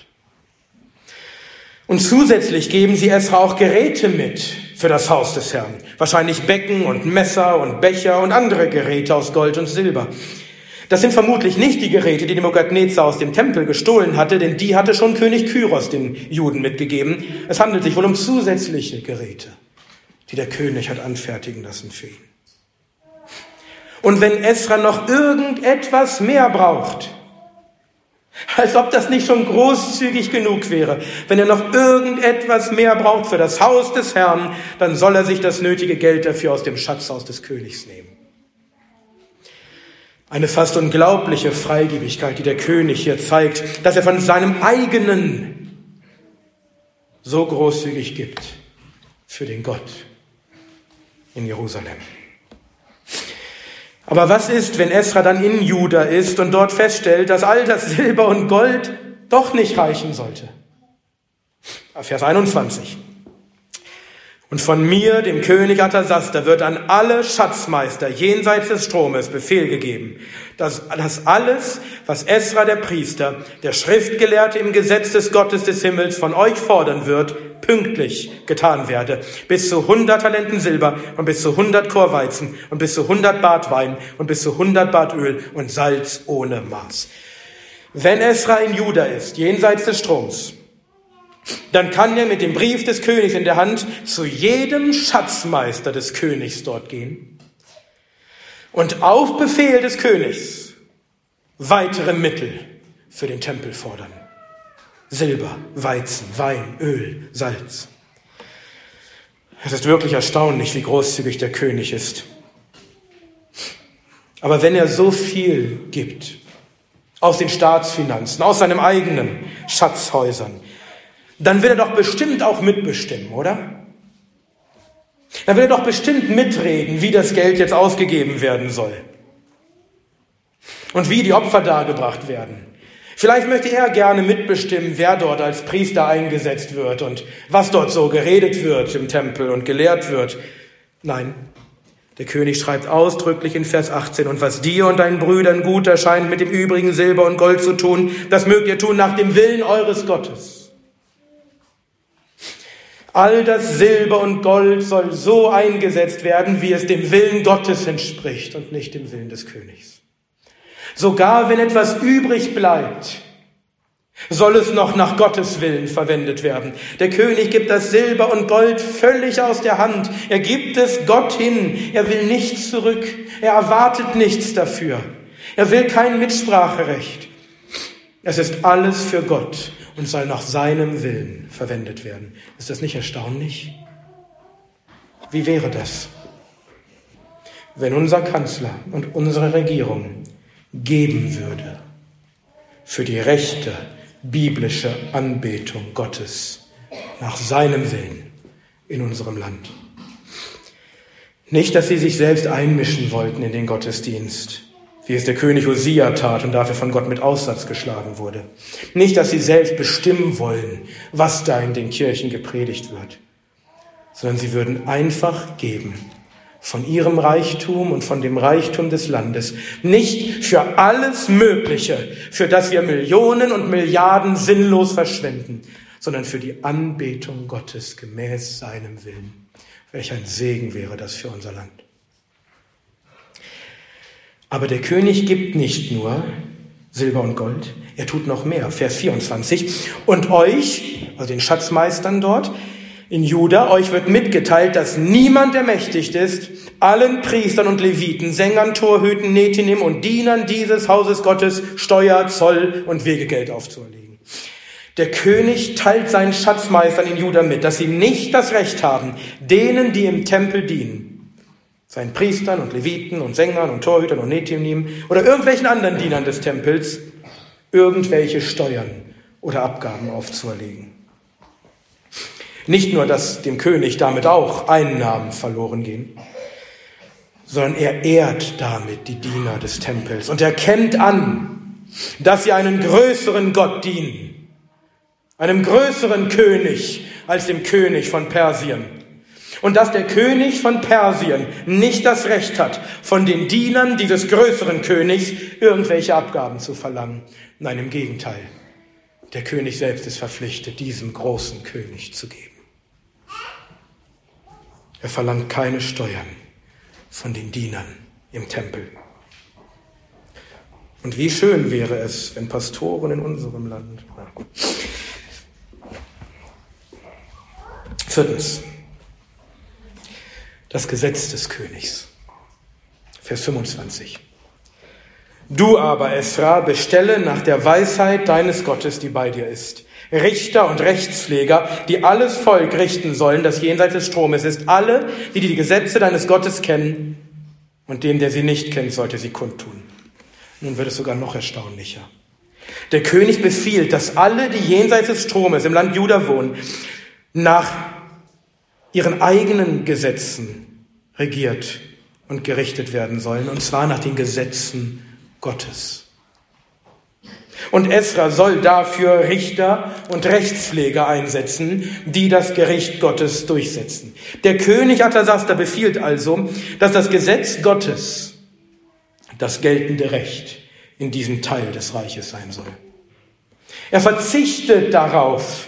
Und zusätzlich geben sie Esra auch Geräte mit für das Haus des Herrn. Wahrscheinlich Becken und Messer und Becher und andere Geräte aus Gold und Silber. Das sind vermutlich nicht die Geräte, die Nebukadnezar aus dem Tempel gestohlen hatte, denn die hatte schon König Kyros den Juden mitgegeben. Es handelt sich wohl um zusätzliche Geräte die der König hat anfertigen lassen für ihn. Und wenn Esra noch irgendetwas mehr braucht, als ob das nicht schon großzügig genug wäre, wenn er noch irgendetwas mehr braucht für das Haus des Herrn, dann soll er sich das nötige Geld dafür aus dem Schatzhaus des Königs nehmen. Eine fast unglaubliche Freigebigkeit, die der König hier zeigt, dass er von seinem eigenen so großzügig gibt für den Gott in Jerusalem. Aber was ist, wenn Esra dann in Juda ist und dort feststellt, dass all das Silber und Gold doch nicht reichen sollte? Vers 21. Und von mir, dem König Artasaster, wird an alle Schatzmeister jenseits des Stromes Befehl gegeben, dass, dass alles, was Esra der Priester, der Schriftgelehrte im Gesetz des Gottes des Himmels von euch fordern wird, pünktlich getan werde. Bis zu 100 Talenten Silber und bis zu 100 Chor Weizen und bis zu 100 Bad Wein und bis zu 100 Bad Öl und Salz ohne Maß. Wenn Esra in Juda ist, jenseits des Stroms, dann kann er mit dem Brief des Königs in der Hand zu jedem Schatzmeister des Königs dort gehen und auf Befehl des Königs weitere Mittel für den Tempel fordern. Silber, Weizen, Wein, Öl, Salz. Es ist wirklich erstaunlich, wie großzügig der König ist. Aber wenn er so viel gibt, aus den Staatsfinanzen, aus seinen eigenen Schatzhäusern, dann will er doch bestimmt auch mitbestimmen, oder? Dann will er doch bestimmt mitreden, wie das Geld jetzt ausgegeben werden soll. Und wie die Opfer dargebracht werden. Vielleicht möchte er gerne mitbestimmen, wer dort als Priester eingesetzt wird und was dort so geredet wird im Tempel und gelehrt wird. Nein, der König schreibt ausdrücklich in Vers 18, und was dir und deinen Brüdern gut erscheint, mit dem übrigen Silber und Gold zu tun, das mögt ihr tun nach dem Willen eures Gottes. All das Silber und Gold soll so eingesetzt werden, wie es dem Willen Gottes entspricht und nicht dem Willen des Königs. Sogar wenn etwas übrig bleibt, soll es noch nach Gottes Willen verwendet werden. Der König gibt das Silber und Gold völlig aus der Hand. Er gibt es Gott hin. Er will nichts zurück. Er erwartet nichts dafür. Er will kein Mitspracherecht. Es ist alles für Gott und soll nach seinem Willen verwendet werden. Ist das nicht erstaunlich? Wie wäre das, wenn unser Kanzler und unsere Regierung geben würde für die rechte biblische Anbetung Gottes nach seinem Willen in unserem Land. Nicht, dass sie sich selbst einmischen wollten in den Gottesdienst, wie es der König Hosea tat und dafür von Gott mit Aussatz geschlagen wurde. Nicht, dass sie selbst bestimmen wollen, was da in den Kirchen gepredigt wird, sondern sie würden einfach geben von ihrem Reichtum und von dem Reichtum des Landes, nicht für alles Mögliche, für das wir Millionen und Milliarden sinnlos verschwenden, sondern für die Anbetung Gottes gemäß seinem Willen. Welch ein Segen wäre das für unser Land. Aber der König gibt nicht nur Silber und Gold, er tut noch mehr. Vers 24. Und euch, also den Schatzmeistern dort, in Juda, euch wird mitgeteilt, dass niemand ermächtigt ist, allen Priestern und Leviten, Sängern, Torhüten, Netinim und Dienern dieses Hauses Gottes Steuer, Zoll und Wegegeld aufzuerlegen. Der König teilt seinen Schatzmeistern in Juda mit, dass sie nicht das Recht haben, denen, die im Tempel dienen, seinen Priestern und Leviten und Sängern und Torhütern und Netinim oder irgendwelchen anderen Dienern des Tempels, irgendwelche Steuern oder Abgaben aufzuerlegen. Nicht nur, dass dem König damit auch Einnahmen verloren gehen, sondern er ehrt damit die Diener des Tempels und erkennt an, dass sie einen größeren Gott dienen, einem größeren König als dem König von Persien. Und dass der König von Persien nicht das Recht hat, von den Dienern dieses größeren Königs irgendwelche Abgaben zu verlangen. Nein, im Gegenteil. Der König selbst ist verpflichtet, diesem großen König zu geben. Er verlangt keine Steuern von den Dienern im Tempel. Und wie schön wäre es, wenn Pastoren in unserem Land. Viertens. Das Gesetz des Königs. Vers 25. Du aber, Esra, bestelle nach der Weisheit deines Gottes, die bei dir ist. Richter und Rechtspfleger, die alles Volk richten sollen, das jenseits des Stromes ist. Alle, die die Gesetze deines Gottes kennen und dem, der sie nicht kennt, sollte sie kundtun. Nun wird es sogar noch erstaunlicher. Der König befiehlt, dass alle, die jenseits des Stromes im Land Juda wohnen, nach ihren eigenen Gesetzen regiert und gerichtet werden sollen, und zwar nach den Gesetzen Gottes. Und Esra soll dafür Richter und Rechtspfleger einsetzen, die das Gericht Gottes durchsetzen. Der König Atasasta befiehlt also, dass das Gesetz Gottes das geltende Recht in diesem Teil des Reiches sein soll. Er verzichtet darauf,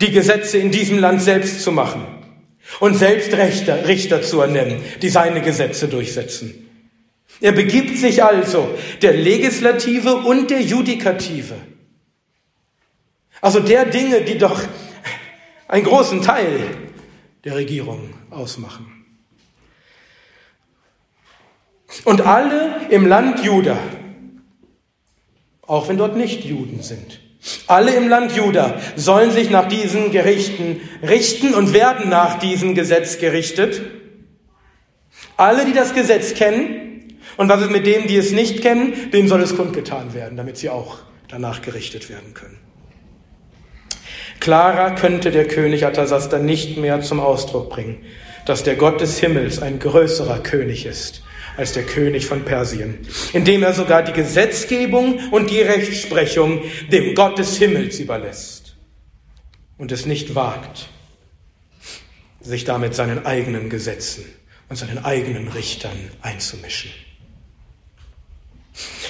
die Gesetze in diesem Land selbst zu machen und selbst Richter, Richter zu ernennen, die seine Gesetze durchsetzen. Er begibt sich also der Legislative und der Judikative. Also der Dinge, die doch einen großen Teil der Regierung ausmachen. Und alle im Land Juda, auch wenn dort nicht Juden sind, alle im Land Juda sollen sich nach diesen Gerichten richten und werden nach diesem Gesetz gerichtet. Alle, die das Gesetz kennen, und was ist mit denen, die es nicht kennen? Denen soll es kundgetan werden, damit sie auch danach gerichtet werden können. Klarer könnte der König Atasasta nicht mehr zum Ausdruck bringen, dass der Gott des Himmels ein größerer König ist als der König von Persien, indem er sogar die Gesetzgebung und die Rechtsprechung dem Gott des Himmels überlässt und es nicht wagt, sich damit seinen eigenen Gesetzen und seinen eigenen Richtern einzumischen.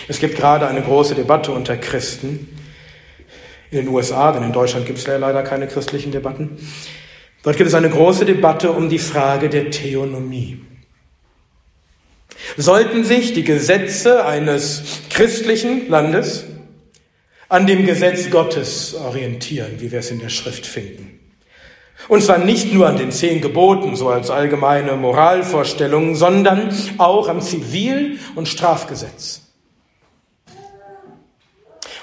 Es gibt gerade eine große Debatte unter Christen in den USA, denn in Deutschland gibt es leider keine christlichen Debatten. Dort gibt es eine große Debatte um die Frage der Theonomie. Sollten sich die Gesetze eines christlichen Landes an dem Gesetz Gottes orientieren, wie wir es in der Schrift finden. Und zwar nicht nur an den zehn Geboten, so als allgemeine Moralvorstellungen, sondern auch am Zivil- und Strafgesetz.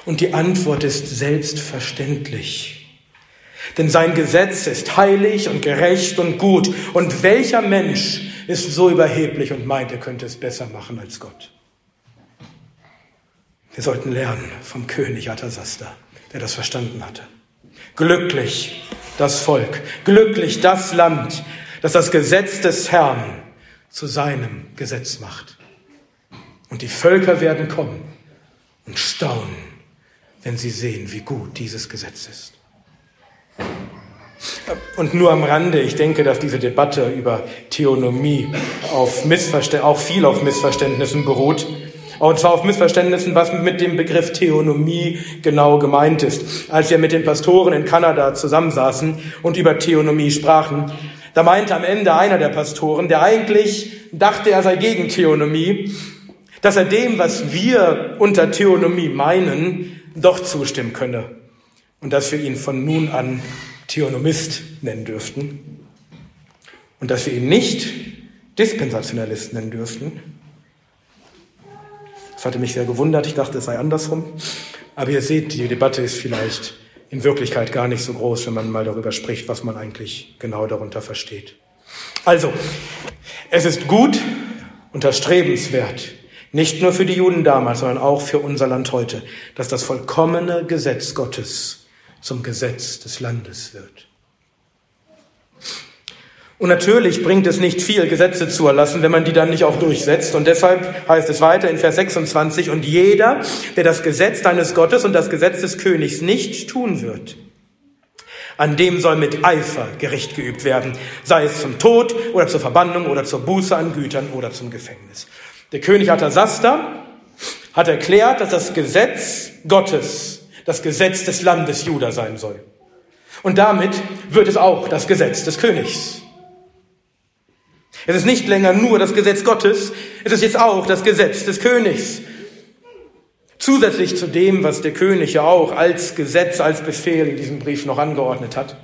Und die Antwort ist selbstverständlich. Denn sein Gesetz ist heilig und gerecht und gut. Und welcher Mensch ist so überheblich und meint, er könnte es besser machen als Gott? Wir sollten lernen vom König Atasasta, der das verstanden hatte. Glücklich das Volk, glücklich das Land, das das Gesetz des Herrn zu seinem Gesetz macht. Und die Völker werden kommen und staunen, wenn sie sehen, wie gut dieses Gesetz ist. Und nur am Rande, ich denke, dass diese Debatte über Theonomie auf auch viel auf Missverständnissen beruht. Und zwar auf Missverständnissen, was mit dem Begriff Theonomie genau gemeint ist. Als wir mit den Pastoren in Kanada zusammensaßen und über Theonomie sprachen, da meinte am Ende einer der Pastoren, der eigentlich dachte, er sei gegen Theonomie, dass er dem, was wir unter Theonomie meinen, doch zustimmen könne. Und dass wir ihn von nun an Theonomist nennen dürften. Und dass wir ihn nicht Dispensationalist nennen dürften, das hatte mich sehr gewundert. Ich dachte, es sei andersrum. Aber ihr seht, die Debatte ist vielleicht in Wirklichkeit gar nicht so groß, wenn man mal darüber spricht, was man eigentlich genau darunter versteht. Also, es ist gut und erstrebenswert, nicht nur für die Juden damals, sondern auch für unser Land heute, dass das vollkommene Gesetz Gottes zum Gesetz des Landes wird. Und natürlich bringt es nicht viel, Gesetze zu erlassen, wenn man die dann nicht auch durchsetzt. Und deshalb heißt es weiter in Vers 26, und jeder, der das Gesetz deines Gottes und das Gesetz des Königs nicht tun wird, an dem soll mit Eifer Gericht geübt werden, sei es zum Tod oder zur Verbannung oder zur Buße an Gütern oder zum Gefängnis. Der König Atasasta hat erklärt, dass das Gesetz Gottes das Gesetz des Landes Juda sein soll. Und damit wird es auch das Gesetz des Königs. Es ist nicht länger nur das Gesetz Gottes, es ist jetzt auch das Gesetz des Königs. Zusätzlich zu dem, was der König ja auch als Gesetz, als Befehl in diesem Brief noch angeordnet hat.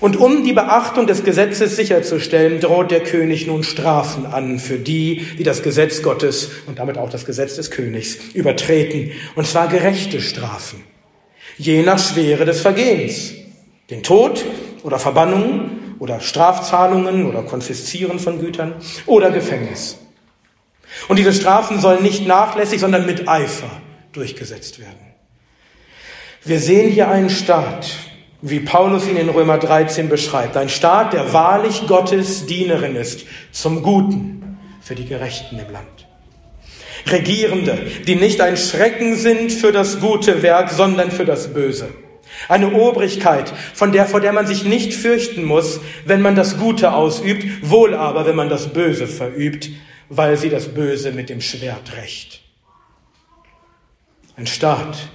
Und um die Beachtung des Gesetzes sicherzustellen, droht der König nun Strafen an für die, die das Gesetz Gottes und damit auch das Gesetz des Königs übertreten. Und zwar gerechte Strafen. Je nach Schwere des Vergehens. Den Tod oder Verbannung oder Strafzahlungen oder Konfiszieren von Gütern oder Gefängnis. Und diese Strafen sollen nicht nachlässig, sondern mit Eifer durchgesetzt werden. Wir sehen hier einen Staat, wie Paulus ihn in Römer 13 beschreibt, ein Staat, der wahrlich Gottes Dienerin ist, zum Guten für die Gerechten im Land. Regierende, die nicht ein Schrecken sind für das gute Werk, sondern für das Böse. Eine Obrigkeit, von der, vor der man sich nicht fürchten muss, wenn man das Gute ausübt, wohl aber, wenn man das Böse verübt, weil sie das Böse mit dem Schwert rächt. Ein Staat,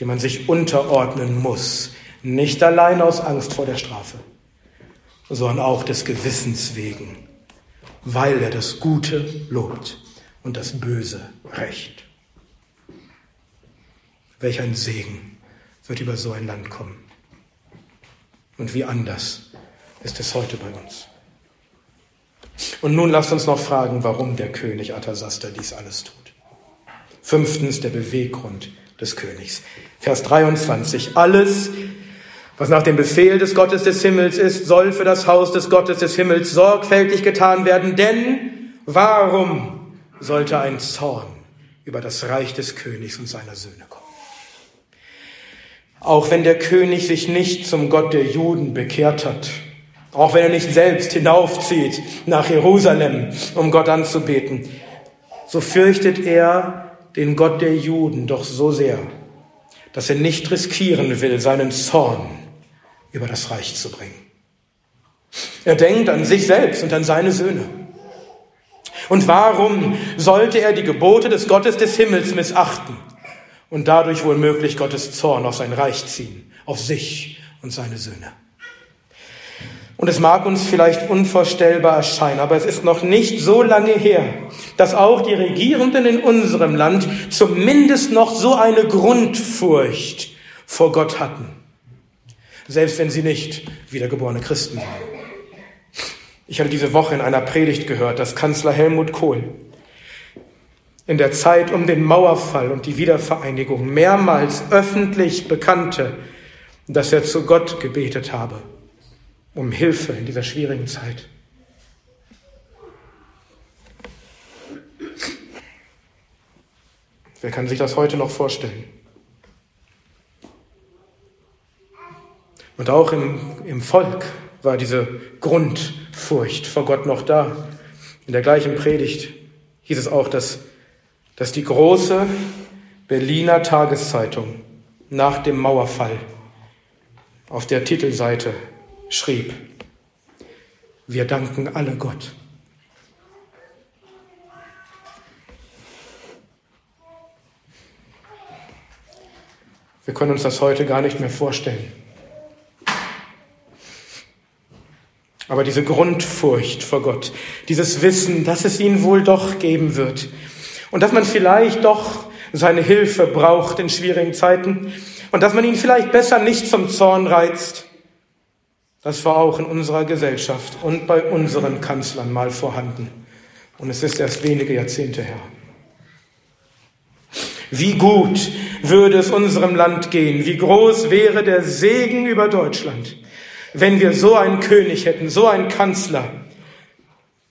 dem man sich unterordnen muss, nicht allein aus Angst vor der Strafe, sondern auch des Gewissens wegen, weil er das Gute lobt und das Böse rächt. Welch ein Segen wird über so ein Land kommen. Und wie anders ist es heute bei uns. Und nun lasst uns noch fragen, warum der König Atasasta dies alles tut. Fünftens der Beweggrund des Königs. Vers 23. Alles, was nach dem Befehl des Gottes des Himmels ist, soll für das Haus des Gottes des Himmels sorgfältig getan werden. Denn warum sollte ein Zorn über das Reich des Königs und seiner Söhne kommen? Auch wenn der König sich nicht zum Gott der Juden bekehrt hat, auch wenn er nicht selbst hinaufzieht nach Jerusalem, um Gott anzubeten, so fürchtet er den Gott der Juden doch so sehr, dass er nicht riskieren will, seinen Zorn über das Reich zu bringen. Er denkt an sich selbst und an seine Söhne. Und warum sollte er die Gebote des Gottes des Himmels missachten? und dadurch wohl Gottes Zorn auf sein Reich ziehen, auf sich und seine Söhne. Und es mag uns vielleicht unvorstellbar erscheinen, aber es ist noch nicht so lange her, dass auch die Regierenden in unserem Land zumindest noch so eine Grundfurcht vor Gott hatten, selbst wenn sie nicht wiedergeborene Christen waren. Ich hatte diese Woche in einer Predigt gehört, dass Kanzler Helmut Kohl in der Zeit um den Mauerfall und die Wiedervereinigung mehrmals öffentlich bekannte, dass er zu Gott gebetet habe, um Hilfe in dieser schwierigen Zeit. Wer kann sich das heute noch vorstellen? Und auch im, im Volk war diese Grundfurcht vor Gott noch da. In der gleichen Predigt hieß es auch, dass, dass die große Berliner Tageszeitung nach dem Mauerfall auf der Titelseite schrieb, wir danken alle Gott. Wir können uns das heute gar nicht mehr vorstellen. Aber diese Grundfurcht vor Gott, dieses Wissen, dass es ihn wohl doch geben wird. Und dass man vielleicht doch seine Hilfe braucht in schwierigen Zeiten. Und dass man ihn vielleicht besser nicht zum Zorn reizt, das war auch in unserer Gesellschaft und bei unseren Kanzlern mal vorhanden. Und es ist erst wenige Jahrzehnte her. Wie gut würde es unserem Land gehen, wie groß wäre der Segen über Deutschland, wenn wir so einen König hätten, so einen Kanzler,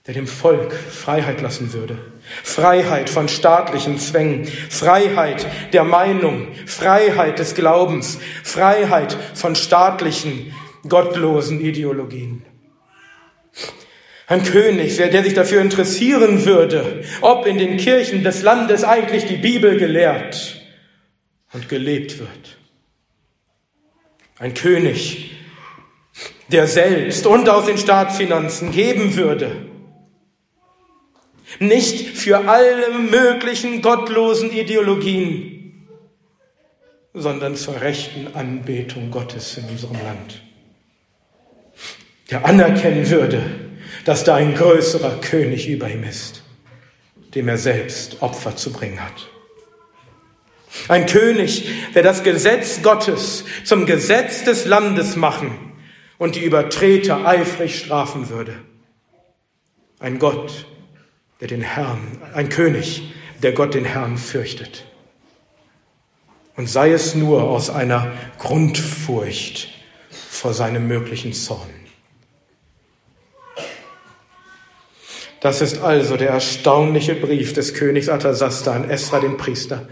der dem Volk Freiheit lassen würde. Freiheit von staatlichen Zwängen, Freiheit der Meinung, Freiheit des Glaubens, Freiheit von staatlichen, gottlosen Ideologien. Ein König, der sich dafür interessieren würde, ob in den Kirchen des Landes eigentlich die Bibel gelehrt und gelebt wird. Ein König, der selbst und aus den Staatsfinanzen geben würde. Nicht für alle möglichen gottlosen Ideologien, sondern zur rechten Anbetung Gottes in unserem Land. Der anerkennen würde, dass da ein größerer König über ihm ist, dem er selbst Opfer zu bringen hat. Ein König, der das Gesetz Gottes zum Gesetz des Landes machen und die Übertreter eifrig strafen würde. Ein Gott, der den Herrn, ein König, der Gott den Herrn fürchtet. Und sei es nur aus einer Grundfurcht vor seinem möglichen Zorn. Das ist also der erstaunliche Brief des Königs Atasasta an Esra, den Priester.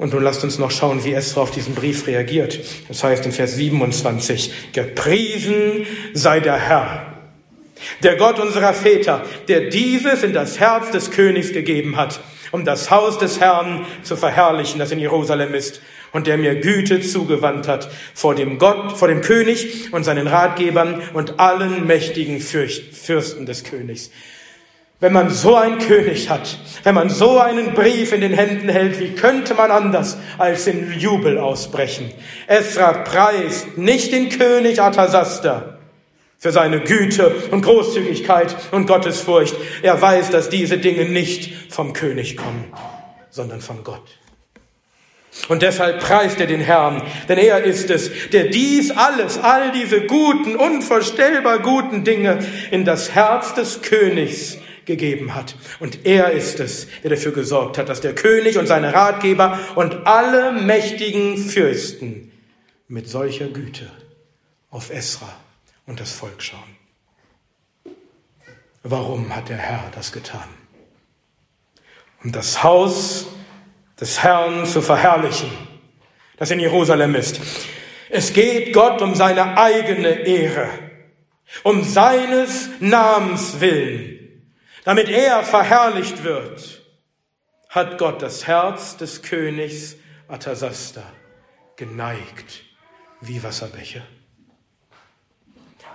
Und nun lasst uns noch schauen, wie Esra auf diesen Brief reagiert. Das heißt in Vers 27, gepriesen sei der Herr, der Gott unserer Väter, der dieses in das Herz des Königs gegeben hat, um das Haus des Herrn zu verherrlichen, das in Jerusalem ist, und der mir Güte zugewandt hat vor dem Gott, vor dem König und seinen Ratgebern und allen mächtigen Fürsten des Königs. Wenn man so einen König hat, wenn man so einen Brief in den Händen hält, wie könnte man anders als in Jubel ausbrechen? Esra preist nicht den König Artasaster für seine Güte und Großzügigkeit und Gottesfurcht. Er weiß, dass diese Dinge nicht vom König kommen, sondern von Gott. Und deshalb preist er den Herrn, denn er ist es, der dies alles, all diese guten, unvorstellbar guten Dinge in das Herz des Königs gegeben hat. Und er ist es, der dafür gesorgt hat, dass der König und seine Ratgeber und alle mächtigen Fürsten mit solcher Güte auf Esra und das Volk schauen. Warum hat der Herr das getan? Um das Haus des Herrn zu verherrlichen, das in Jerusalem ist. Es geht Gott um seine eigene Ehre, um seines Namens willen. Damit er verherrlicht wird, hat Gott das Herz des Königs Atasasta geneigt wie Wasserbäche.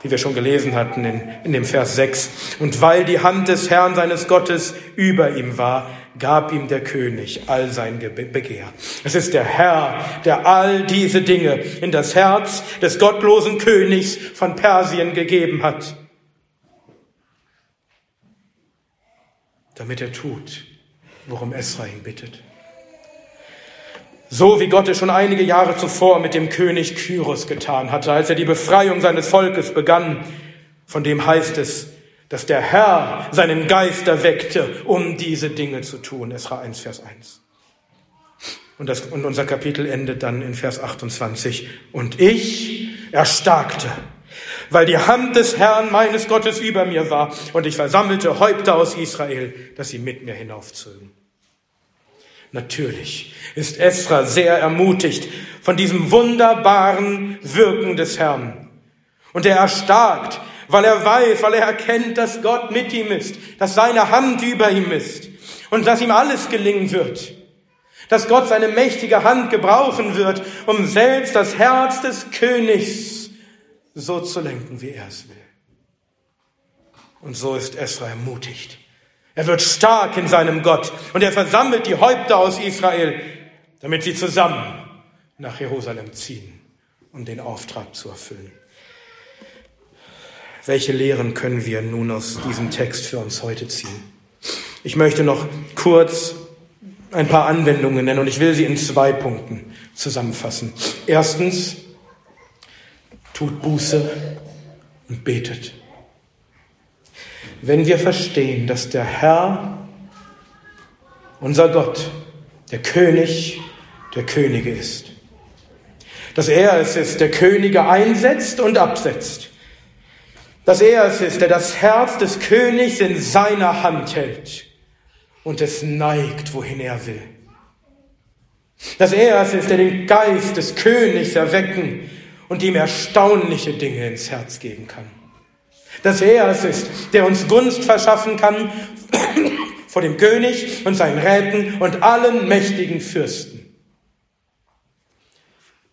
Wie wir schon gelesen hatten in, in dem Vers 6. Und weil die Hand des Herrn seines Gottes über ihm war, gab ihm der König all sein Begehr. Es ist der Herr, der all diese Dinge in das Herz des gottlosen Königs von Persien gegeben hat. Damit er tut, worum Esra ihn bittet. So wie Gott es schon einige Jahre zuvor mit dem König Kyros getan hatte, als er die Befreiung seines Volkes begann, von dem heißt es, dass der Herr seinen Geist erweckte, um diese Dinge zu tun. Esra 1, Vers 1. Und, das, und unser Kapitel endet dann in Vers 28. Und ich erstarkte, weil die Hand des Herrn meines Gottes über mir war, und ich versammelte Häupter aus Israel, dass sie mit mir hinaufzögen. Natürlich ist Esra sehr ermutigt von diesem wunderbaren Wirken des Herrn. Und er erstarkt, weil er weiß, weil er erkennt, dass Gott mit ihm ist, dass seine Hand über ihm ist und dass ihm alles gelingen wird. Dass Gott seine mächtige Hand gebrauchen wird, um selbst das Herz des Königs so zu lenken, wie er es will. Und so ist Esra ermutigt. Er wird stark in seinem Gott und er versammelt die Häupter aus Israel, damit sie zusammen nach Jerusalem ziehen, um den Auftrag zu erfüllen. Welche Lehren können wir nun aus diesem Text für uns heute ziehen? Ich möchte noch kurz ein paar Anwendungen nennen und ich will sie in zwei Punkten zusammenfassen. Erstens, tut Buße und betet. Wenn wir verstehen, dass der Herr, unser Gott, der König der Könige ist, dass er es ist, der Könige einsetzt und absetzt, dass er es ist, der das Herz des Königs in seiner Hand hält und es neigt, wohin er will. Dass er es ist, der den Geist des Königs erwecken und ihm erstaunliche Dinge ins Herz geben kann. Dass er es ist, der uns Gunst verschaffen kann vor dem König und seinen Räten und allen mächtigen Fürsten.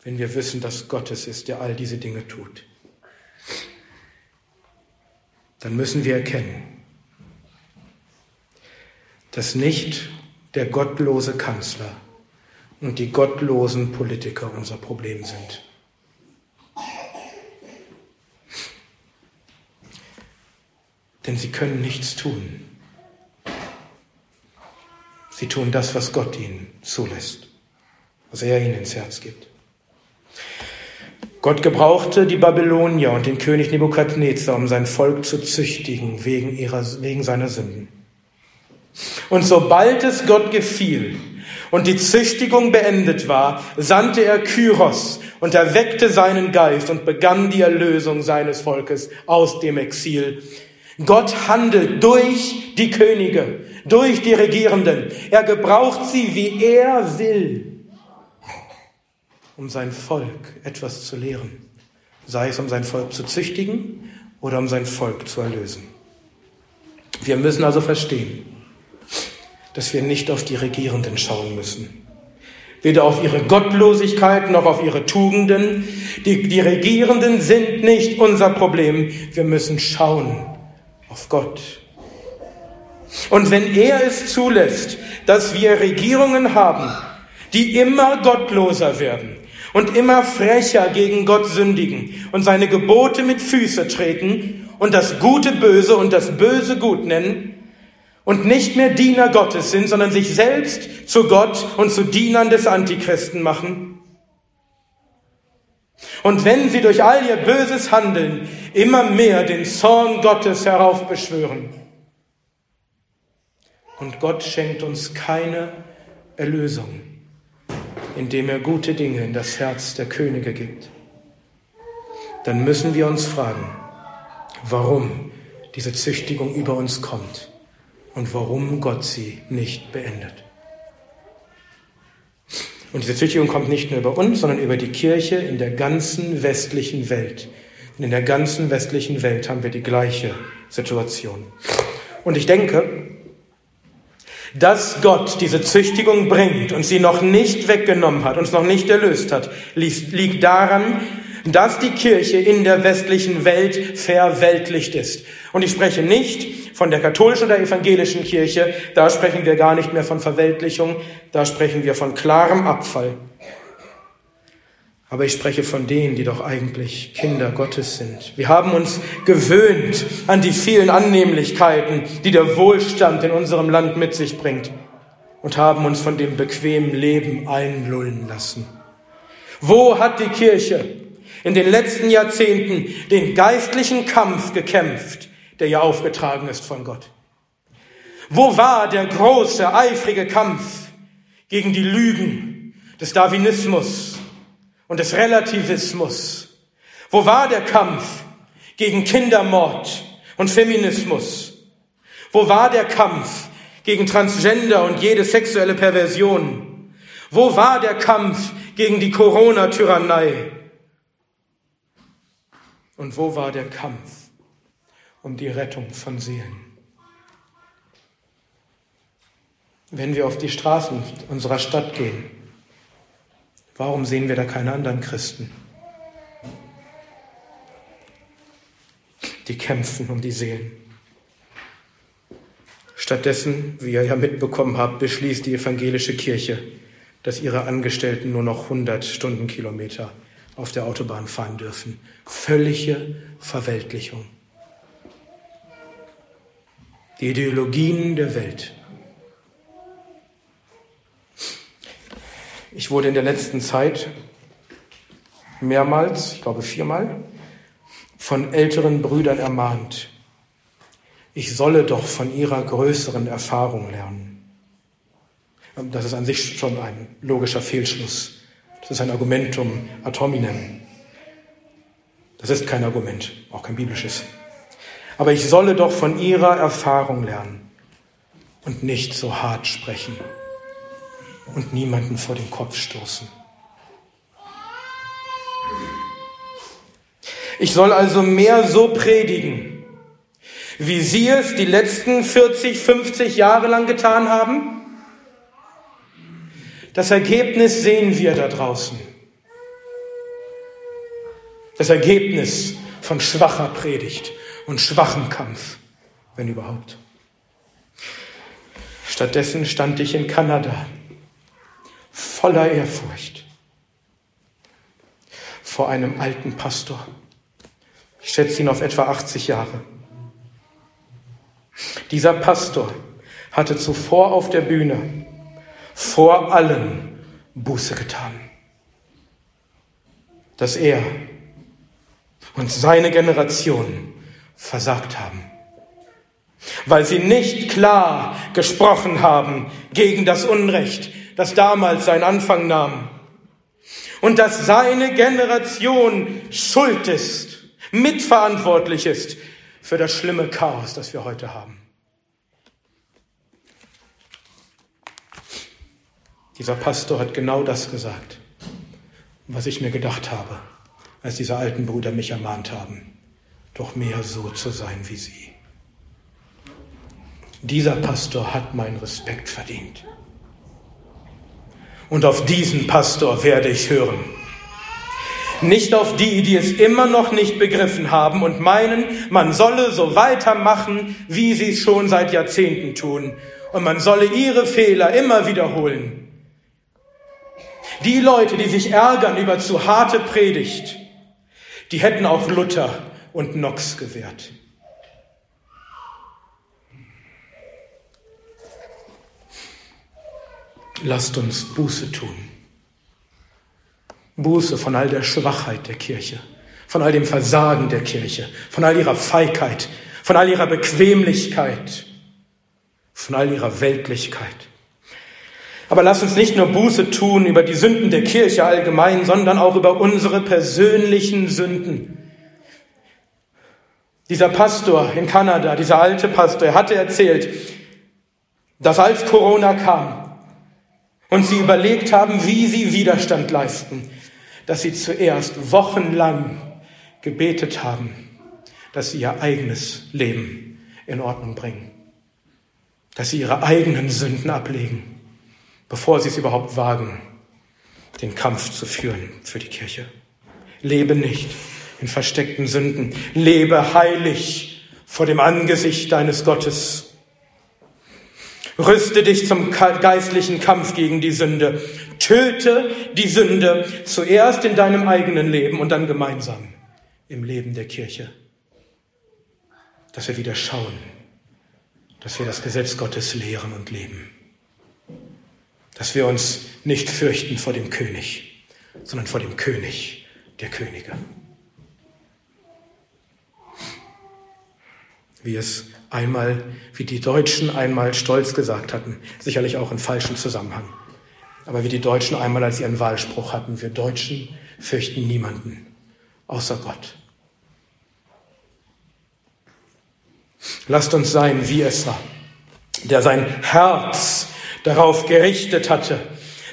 Wenn wir wissen, dass Gott es ist, der all diese Dinge tut, dann müssen wir erkennen, dass nicht der gottlose Kanzler und die gottlosen Politiker unser Problem sind. Denn sie können nichts tun. Sie tun das, was Gott ihnen zulässt, was er ihnen ins Herz gibt. Gott gebrauchte die Babylonier und den König Nebukadnezar, um sein Volk zu züchtigen wegen, ihrer, wegen seiner Sünden. Und sobald es Gott gefiel und die Züchtigung beendet war, sandte er Kyros und erweckte seinen Geist und begann die Erlösung seines Volkes aus dem Exil. Gott handelt durch die Könige, durch die Regierenden. Er gebraucht sie, wie er will um sein Volk etwas zu lehren, sei es um sein Volk zu züchtigen oder um sein Volk zu erlösen. Wir müssen also verstehen, dass wir nicht auf die Regierenden schauen müssen. Weder auf ihre Gottlosigkeit noch auf ihre Tugenden. Die, die Regierenden sind nicht unser Problem. Wir müssen schauen auf Gott. Und wenn er es zulässt, dass wir Regierungen haben, die immer gottloser werden, und immer frecher gegen Gott sündigen und seine Gebote mit Füße treten und das Gute böse und das Böse gut nennen und nicht mehr Diener Gottes sind, sondern sich selbst zu Gott und zu Dienern des Antichristen machen. Und wenn sie durch all ihr böses Handeln immer mehr den Zorn Gottes heraufbeschwören. Und Gott schenkt uns keine Erlösung indem er gute Dinge in das Herz der Könige gibt, dann müssen wir uns fragen, warum diese Züchtigung über uns kommt und warum Gott sie nicht beendet. Und diese Züchtigung kommt nicht nur über uns, sondern über die Kirche in der ganzen westlichen Welt. Und in der ganzen westlichen Welt haben wir die gleiche Situation. Und ich denke, dass Gott diese Züchtigung bringt und sie noch nicht weggenommen hat, uns noch nicht erlöst hat, liegt daran, dass die Kirche in der westlichen Welt verweltlicht ist. Und ich spreche nicht von der katholischen oder evangelischen Kirche, da sprechen wir gar nicht mehr von Verweltlichung, da sprechen wir von klarem Abfall. Aber ich spreche von denen, die doch eigentlich Kinder Gottes sind. Wir haben uns gewöhnt an die vielen Annehmlichkeiten, die der Wohlstand in unserem Land mit sich bringt und haben uns von dem bequemen Leben einlullen lassen. Wo hat die Kirche in den letzten Jahrzehnten den geistlichen Kampf gekämpft, der ihr aufgetragen ist von Gott? Wo war der große, eifrige Kampf gegen die Lügen des Darwinismus und des Relativismus? Wo war der Kampf gegen Kindermord und Feminismus? Wo war der Kampf gegen Transgender und jede sexuelle Perversion? Wo war der Kampf gegen die Corona-Tyrannei? Und wo war der Kampf um die Rettung von Seelen? Wenn wir auf die Straßen unserer Stadt gehen, warum sehen wir da keine anderen Christen? Die kämpfen um die Seelen. Stattdessen, wie ihr ja mitbekommen habt, beschließt die evangelische Kirche, dass ihre Angestellten nur noch 100 Stundenkilometer auf der Autobahn fahren dürfen. Völlige Verweltlichung. Die Ideologien der Welt Ich wurde in der letzten Zeit mehrmals, ich glaube viermal, von älteren Brüdern ermahnt, ich solle doch von ihrer größeren Erfahrung lernen. Das ist an sich schon ein logischer Fehlschluss. Das ist ein Argumentum ad hominem. Das ist kein Argument, auch kein biblisches. Aber ich solle doch von ihrer Erfahrung lernen und nicht so hart sprechen und niemanden vor den Kopf stoßen. Ich soll also mehr so predigen, wie Sie es die letzten 40, 50 Jahre lang getan haben? Das Ergebnis sehen wir da draußen. Das Ergebnis von schwacher Predigt und schwachem Kampf, wenn überhaupt. Stattdessen stand ich in Kanada voller Ehrfurcht vor einem alten Pastor. Ich schätze ihn auf etwa 80 Jahre. Dieser Pastor hatte zuvor auf der Bühne vor allen Buße getan, dass er und seine Generation versagt haben, weil sie nicht klar gesprochen haben gegen das Unrecht, das damals seinen Anfang nahm. Und dass seine Generation schuld ist, mitverantwortlich ist für das schlimme Chaos, das wir heute haben. Dieser Pastor hat genau das gesagt, was ich mir gedacht habe, als diese alten Brüder mich ermahnt haben, doch mehr so zu sein wie sie. Dieser Pastor hat meinen Respekt verdient. Und auf diesen Pastor werde ich hören. Nicht auf die, die es immer noch nicht begriffen haben und meinen, man solle so weitermachen, wie sie es schon seit Jahrzehnten tun. Und man solle ihre Fehler immer wiederholen. Die Leute, die sich ärgern über zu harte Predigt, die hätten auch Luther und Knox gewährt. lasst uns Buße tun. Buße von all der Schwachheit der Kirche, von all dem Versagen der Kirche, von all ihrer Feigheit, von all ihrer Bequemlichkeit, von all ihrer Weltlichkeit. Aber lass uns nicht nur Buße tun über die Sünden der Kirche allgemein, sondern auch über unsere persönlichen Sünden. Dieser Pastor in Kanada, dieser alte Pastor, er hatte erzählt, dass als Corona kam, und sie überlegt haben, wie sie Widerstand leisten, dass sie zuerst wochenlang gebetet haben, dass sie ihr eigenes Leben in Ordnung bringen, dass sie ihre eigenen Sünden ablegen, bevor sie es überhaupt wagen, den Kampf zu führen für die Kirche. Lebe nicht in versteckten Sünden, lebe heilig vor dem Angesicht deines Gottes Rüste dich zum geistlichen Kampf gegen die Sünde. Töte die Sünde zuerst in deinem eigenen Leben und dann gemeinsam im Leben der Kirche. Dass wir wieder schauen, dass wir das Gesetz Gottes lehren und leben. Dass wir uns nicht fürchten vor dem König, sondern vor dem König der Könige. Wie es einmal, wie die Deutschen einmal stolz gesagt hatten, sicherlich auch in falschem Zusammenhang. Aber wie die Deutschen einmal als ihren Wahlspruch hatten, wir Deutschen fürchten niemanden außer Gott. Lasst uns sein wie Esra, der sein Herz darauf gerichtet hatte,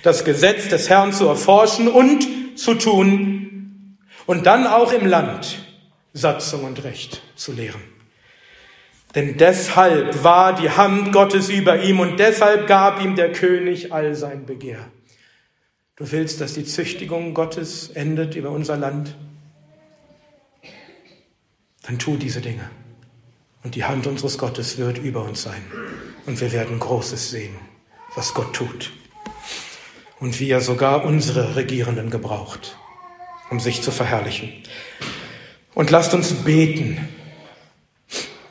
das Gesetz des Herrn zu erforschen und zu tun und dann auch im Land Satzung und Recht zu lehren. Denn deshalb war die Hand Gottes über ihm und deshalb gab ihm der König all sein Begehr. Du willst, dass die Züchtigung Gottes endet über unser Land? Dann tu diese Dinge. Und die Hand unseres Gottes wird über uns sein. Und wir werden Großes sehen, was Gott tut. Und wie er sogar unsere Regierenden gebraucht, um sich zu verherrlichen. Und lasst uns beten,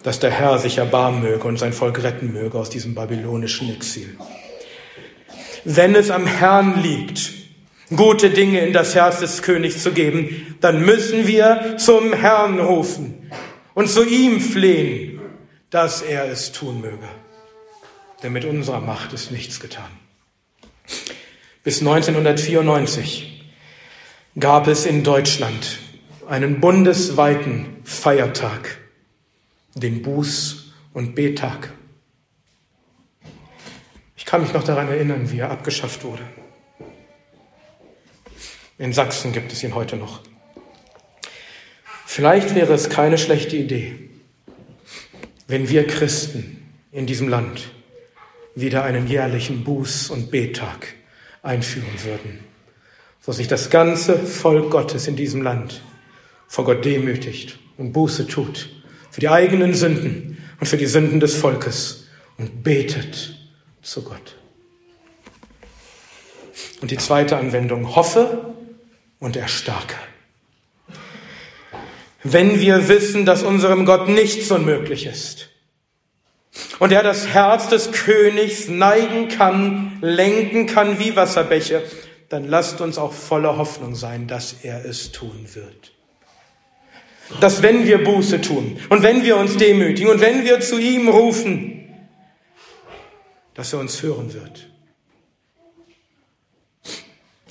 dass der Herr sich erbarmen möge und sein Volk retten möge aus diesem babylonischen Exil. Wenn es am Herrn liegt, gute Dinge in das Herz des Königs zu geben, dann müssen wir zum Herrn rufen und zu ihm flehen, dass er es tun möge. Denn mit unserer Macht ist nichts getan. Bis 1994 gab es in Deutschland einen bundesweiten Feiertag den Buß- und Betag. Ich kann mich noch daran erinnern, wie er abgeschafft wurde. In Sachsen gibt es ihn heute noch. Vielleicht wäre es keine schlechte Idee, wenn wir Christen in diesem Land wieder einen jährlichen Buß- und Betag einführen würden, wo sich das ganze Volk Gottes in diesem Land vor Gott demütigt und Buße tut für die eigenen Sünden und für die Sünden des Volkes und betet zu Gott. Und die zweite Anwendung, hoffe und erstarke. Wenn wir wissen, dass unserem Gott nichts unmöglich ist und er das Herz des Königs neigen kann, lenken kann wie Wasserbäche, dann lasst uns auch voller Hoffnung sein, dass er es tun wird dass wenn wir Buße tun und wenn wir uns demütigen und wenn wir zu ihm rufen, dass er uns hören wird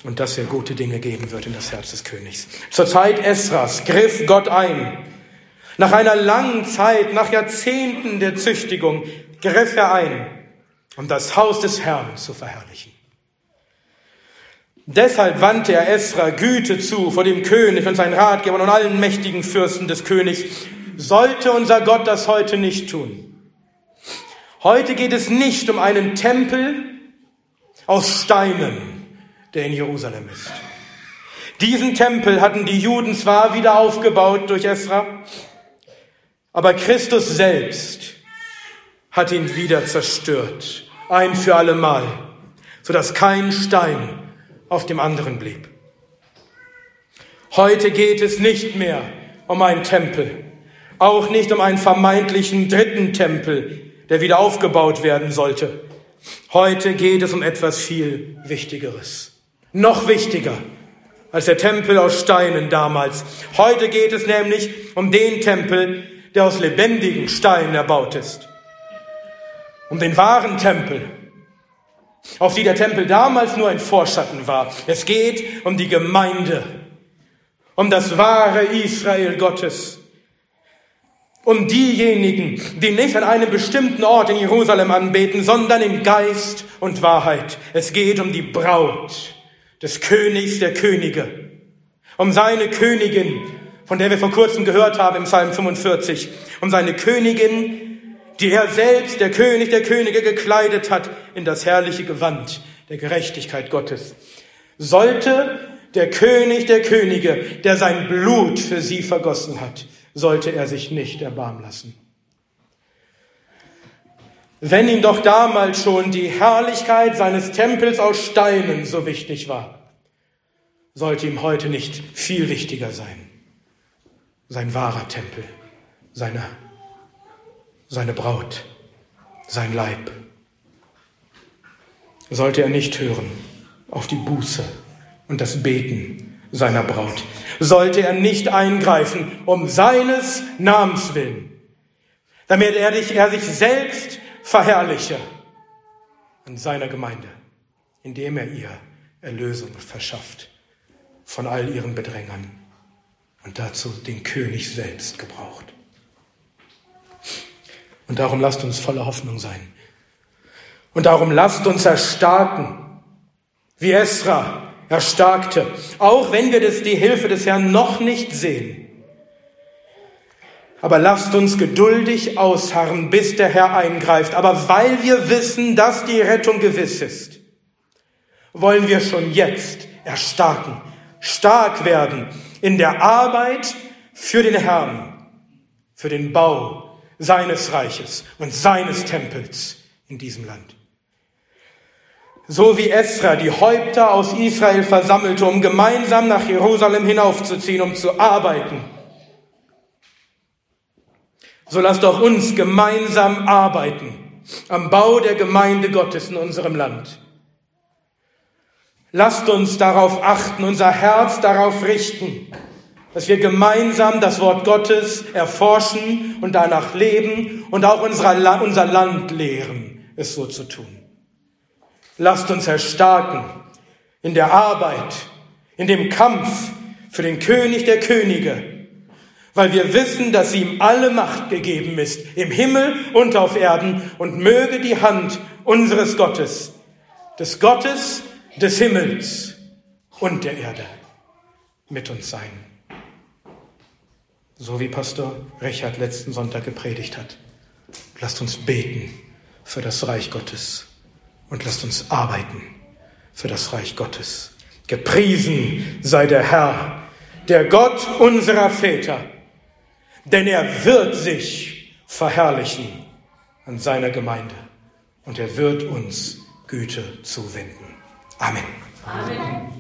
und dass er gute Dinge geben wird in das Herz des Königs. Zur Zeit Esras griff Gott ein. Nach einer langen Zeit, nach Jahrzehnten der Züchtigung, griff er ein, um das Haus des Herrn zu verherrlichen. Deshalb wandte er Esra Güte zu vor dem König und seinen Ratgebern und allen mächtigen Fürsten des Königs. Sollte unser Gott das heute nicht tun? Heute geht es nicht um einen Tempel aus Steinen, der in Jerusalem ist. Diesen Tempel hatten die Juden zwar wieder aufgebaut durch Esra, aber Christus selbst hat ihn wieder zerstört, ein für allemal, sodass kein Stein auf dem anderen blieb. Heute geht es nicht mehr um einen Tempel, auch nicht um einen vermeintlichen dritten Tempel, der wieder aufgebaut werden sollte. Heute geht es um etwas viel Wichtigeres. Noch wichtiger als der Tempel aus Steinen damals. Heute geht es nämlich um den Tempel, der aus lebendigen Steinen erbaut ist. Um den wahren Tempel, auf die der Tempel damals nur ein Vorschatten war. Es geht um die Gemeinde, um das wahre Israel Gottes, um diejenigen, die nicht an einem bestimmten Ort in Jerusalem anbeten, sondern in Geist und Wahrheit. Es geht um die Braut des Königs der Könige, um seine Königin, von der wir vor kurzem gehört haben im Psalm 45, um seine Königin, die er selbst, der König der Könige, gekleidet hat in das herrliche Gewand der Gerechtigkeit Gottes. Sollte der König der Könige, der sein Blut für sie vergossen hat, sollte er sich nicht erbarmen lassen. Wenn ihm doch damals schon die Herrlichkeit seines Tempels aus Steinen so wichtig war, sollte ihm heute nicht viel wichtiger sein. Sein wahrer Tempel, seine, seine Braut, sein Leib. Sollte er nicht hören auf die Buße und das Beten seiner Braut. Sollte er nicht eingreifen um seines Namens willen, damit er, dich, er sich selbst verherrliche an seiner Gemeinde, indem er ihr Erlösung verschafft von all ihren Bedrängern und dazu den König selbst gebraucht. Und darum lasst uns voller Hoffnung sein. Und darum lasst uns erstarken, wie Esra erstarkte, auch wenn wir das, die Hilfe des Herrn noch nicht sehen. Aber lasst uns geduldig ausharren, bis der Herr eingreift. Aber weil wir wissen, dass die Rettung gewiss ist, wollen wir schon jetzt erstarken, stark werden in der Arbeit für den Herrn, für den Bau seines Reiches und seines Tempels in diesem Land. So wie Esra die Häupter aus Israel versammelte, um gemeinsam nach Jerusalem hinaufzuziehen, um zu arbeiten. So lasst auch uns gemeinsam arbeiten am Bau der Gemeinde Gottes in unserem Land. Lasst uns darauf achten, unser Herz darauf richten, dass wir gemeinsam das Wort Gottes erforschen und danach leben und auch unser Land lehren, es so zu tun. Lasst uns erstarken in der Arbeit, in dem Kampf für den König der Könige, weil wir wissen, dass ihm alle Macht gegeben ist, im Himmel und auf Erden, und möge die Hand unseres Gottes, des Gottes des Himmels und der Erde mit uns sein. So wie Pastor Richard letzten Sonntag gepredigt hat. Lasst uns beten für das Reich Gottes und lasst uns arbeiten für das Reich Gottes. Gepriesen sei der Herr, der Gott unserer Väter, denn er wird sich verherrlichen an seiner Gemeinde und er wird uns Güte zuwenden. Amen. Amen.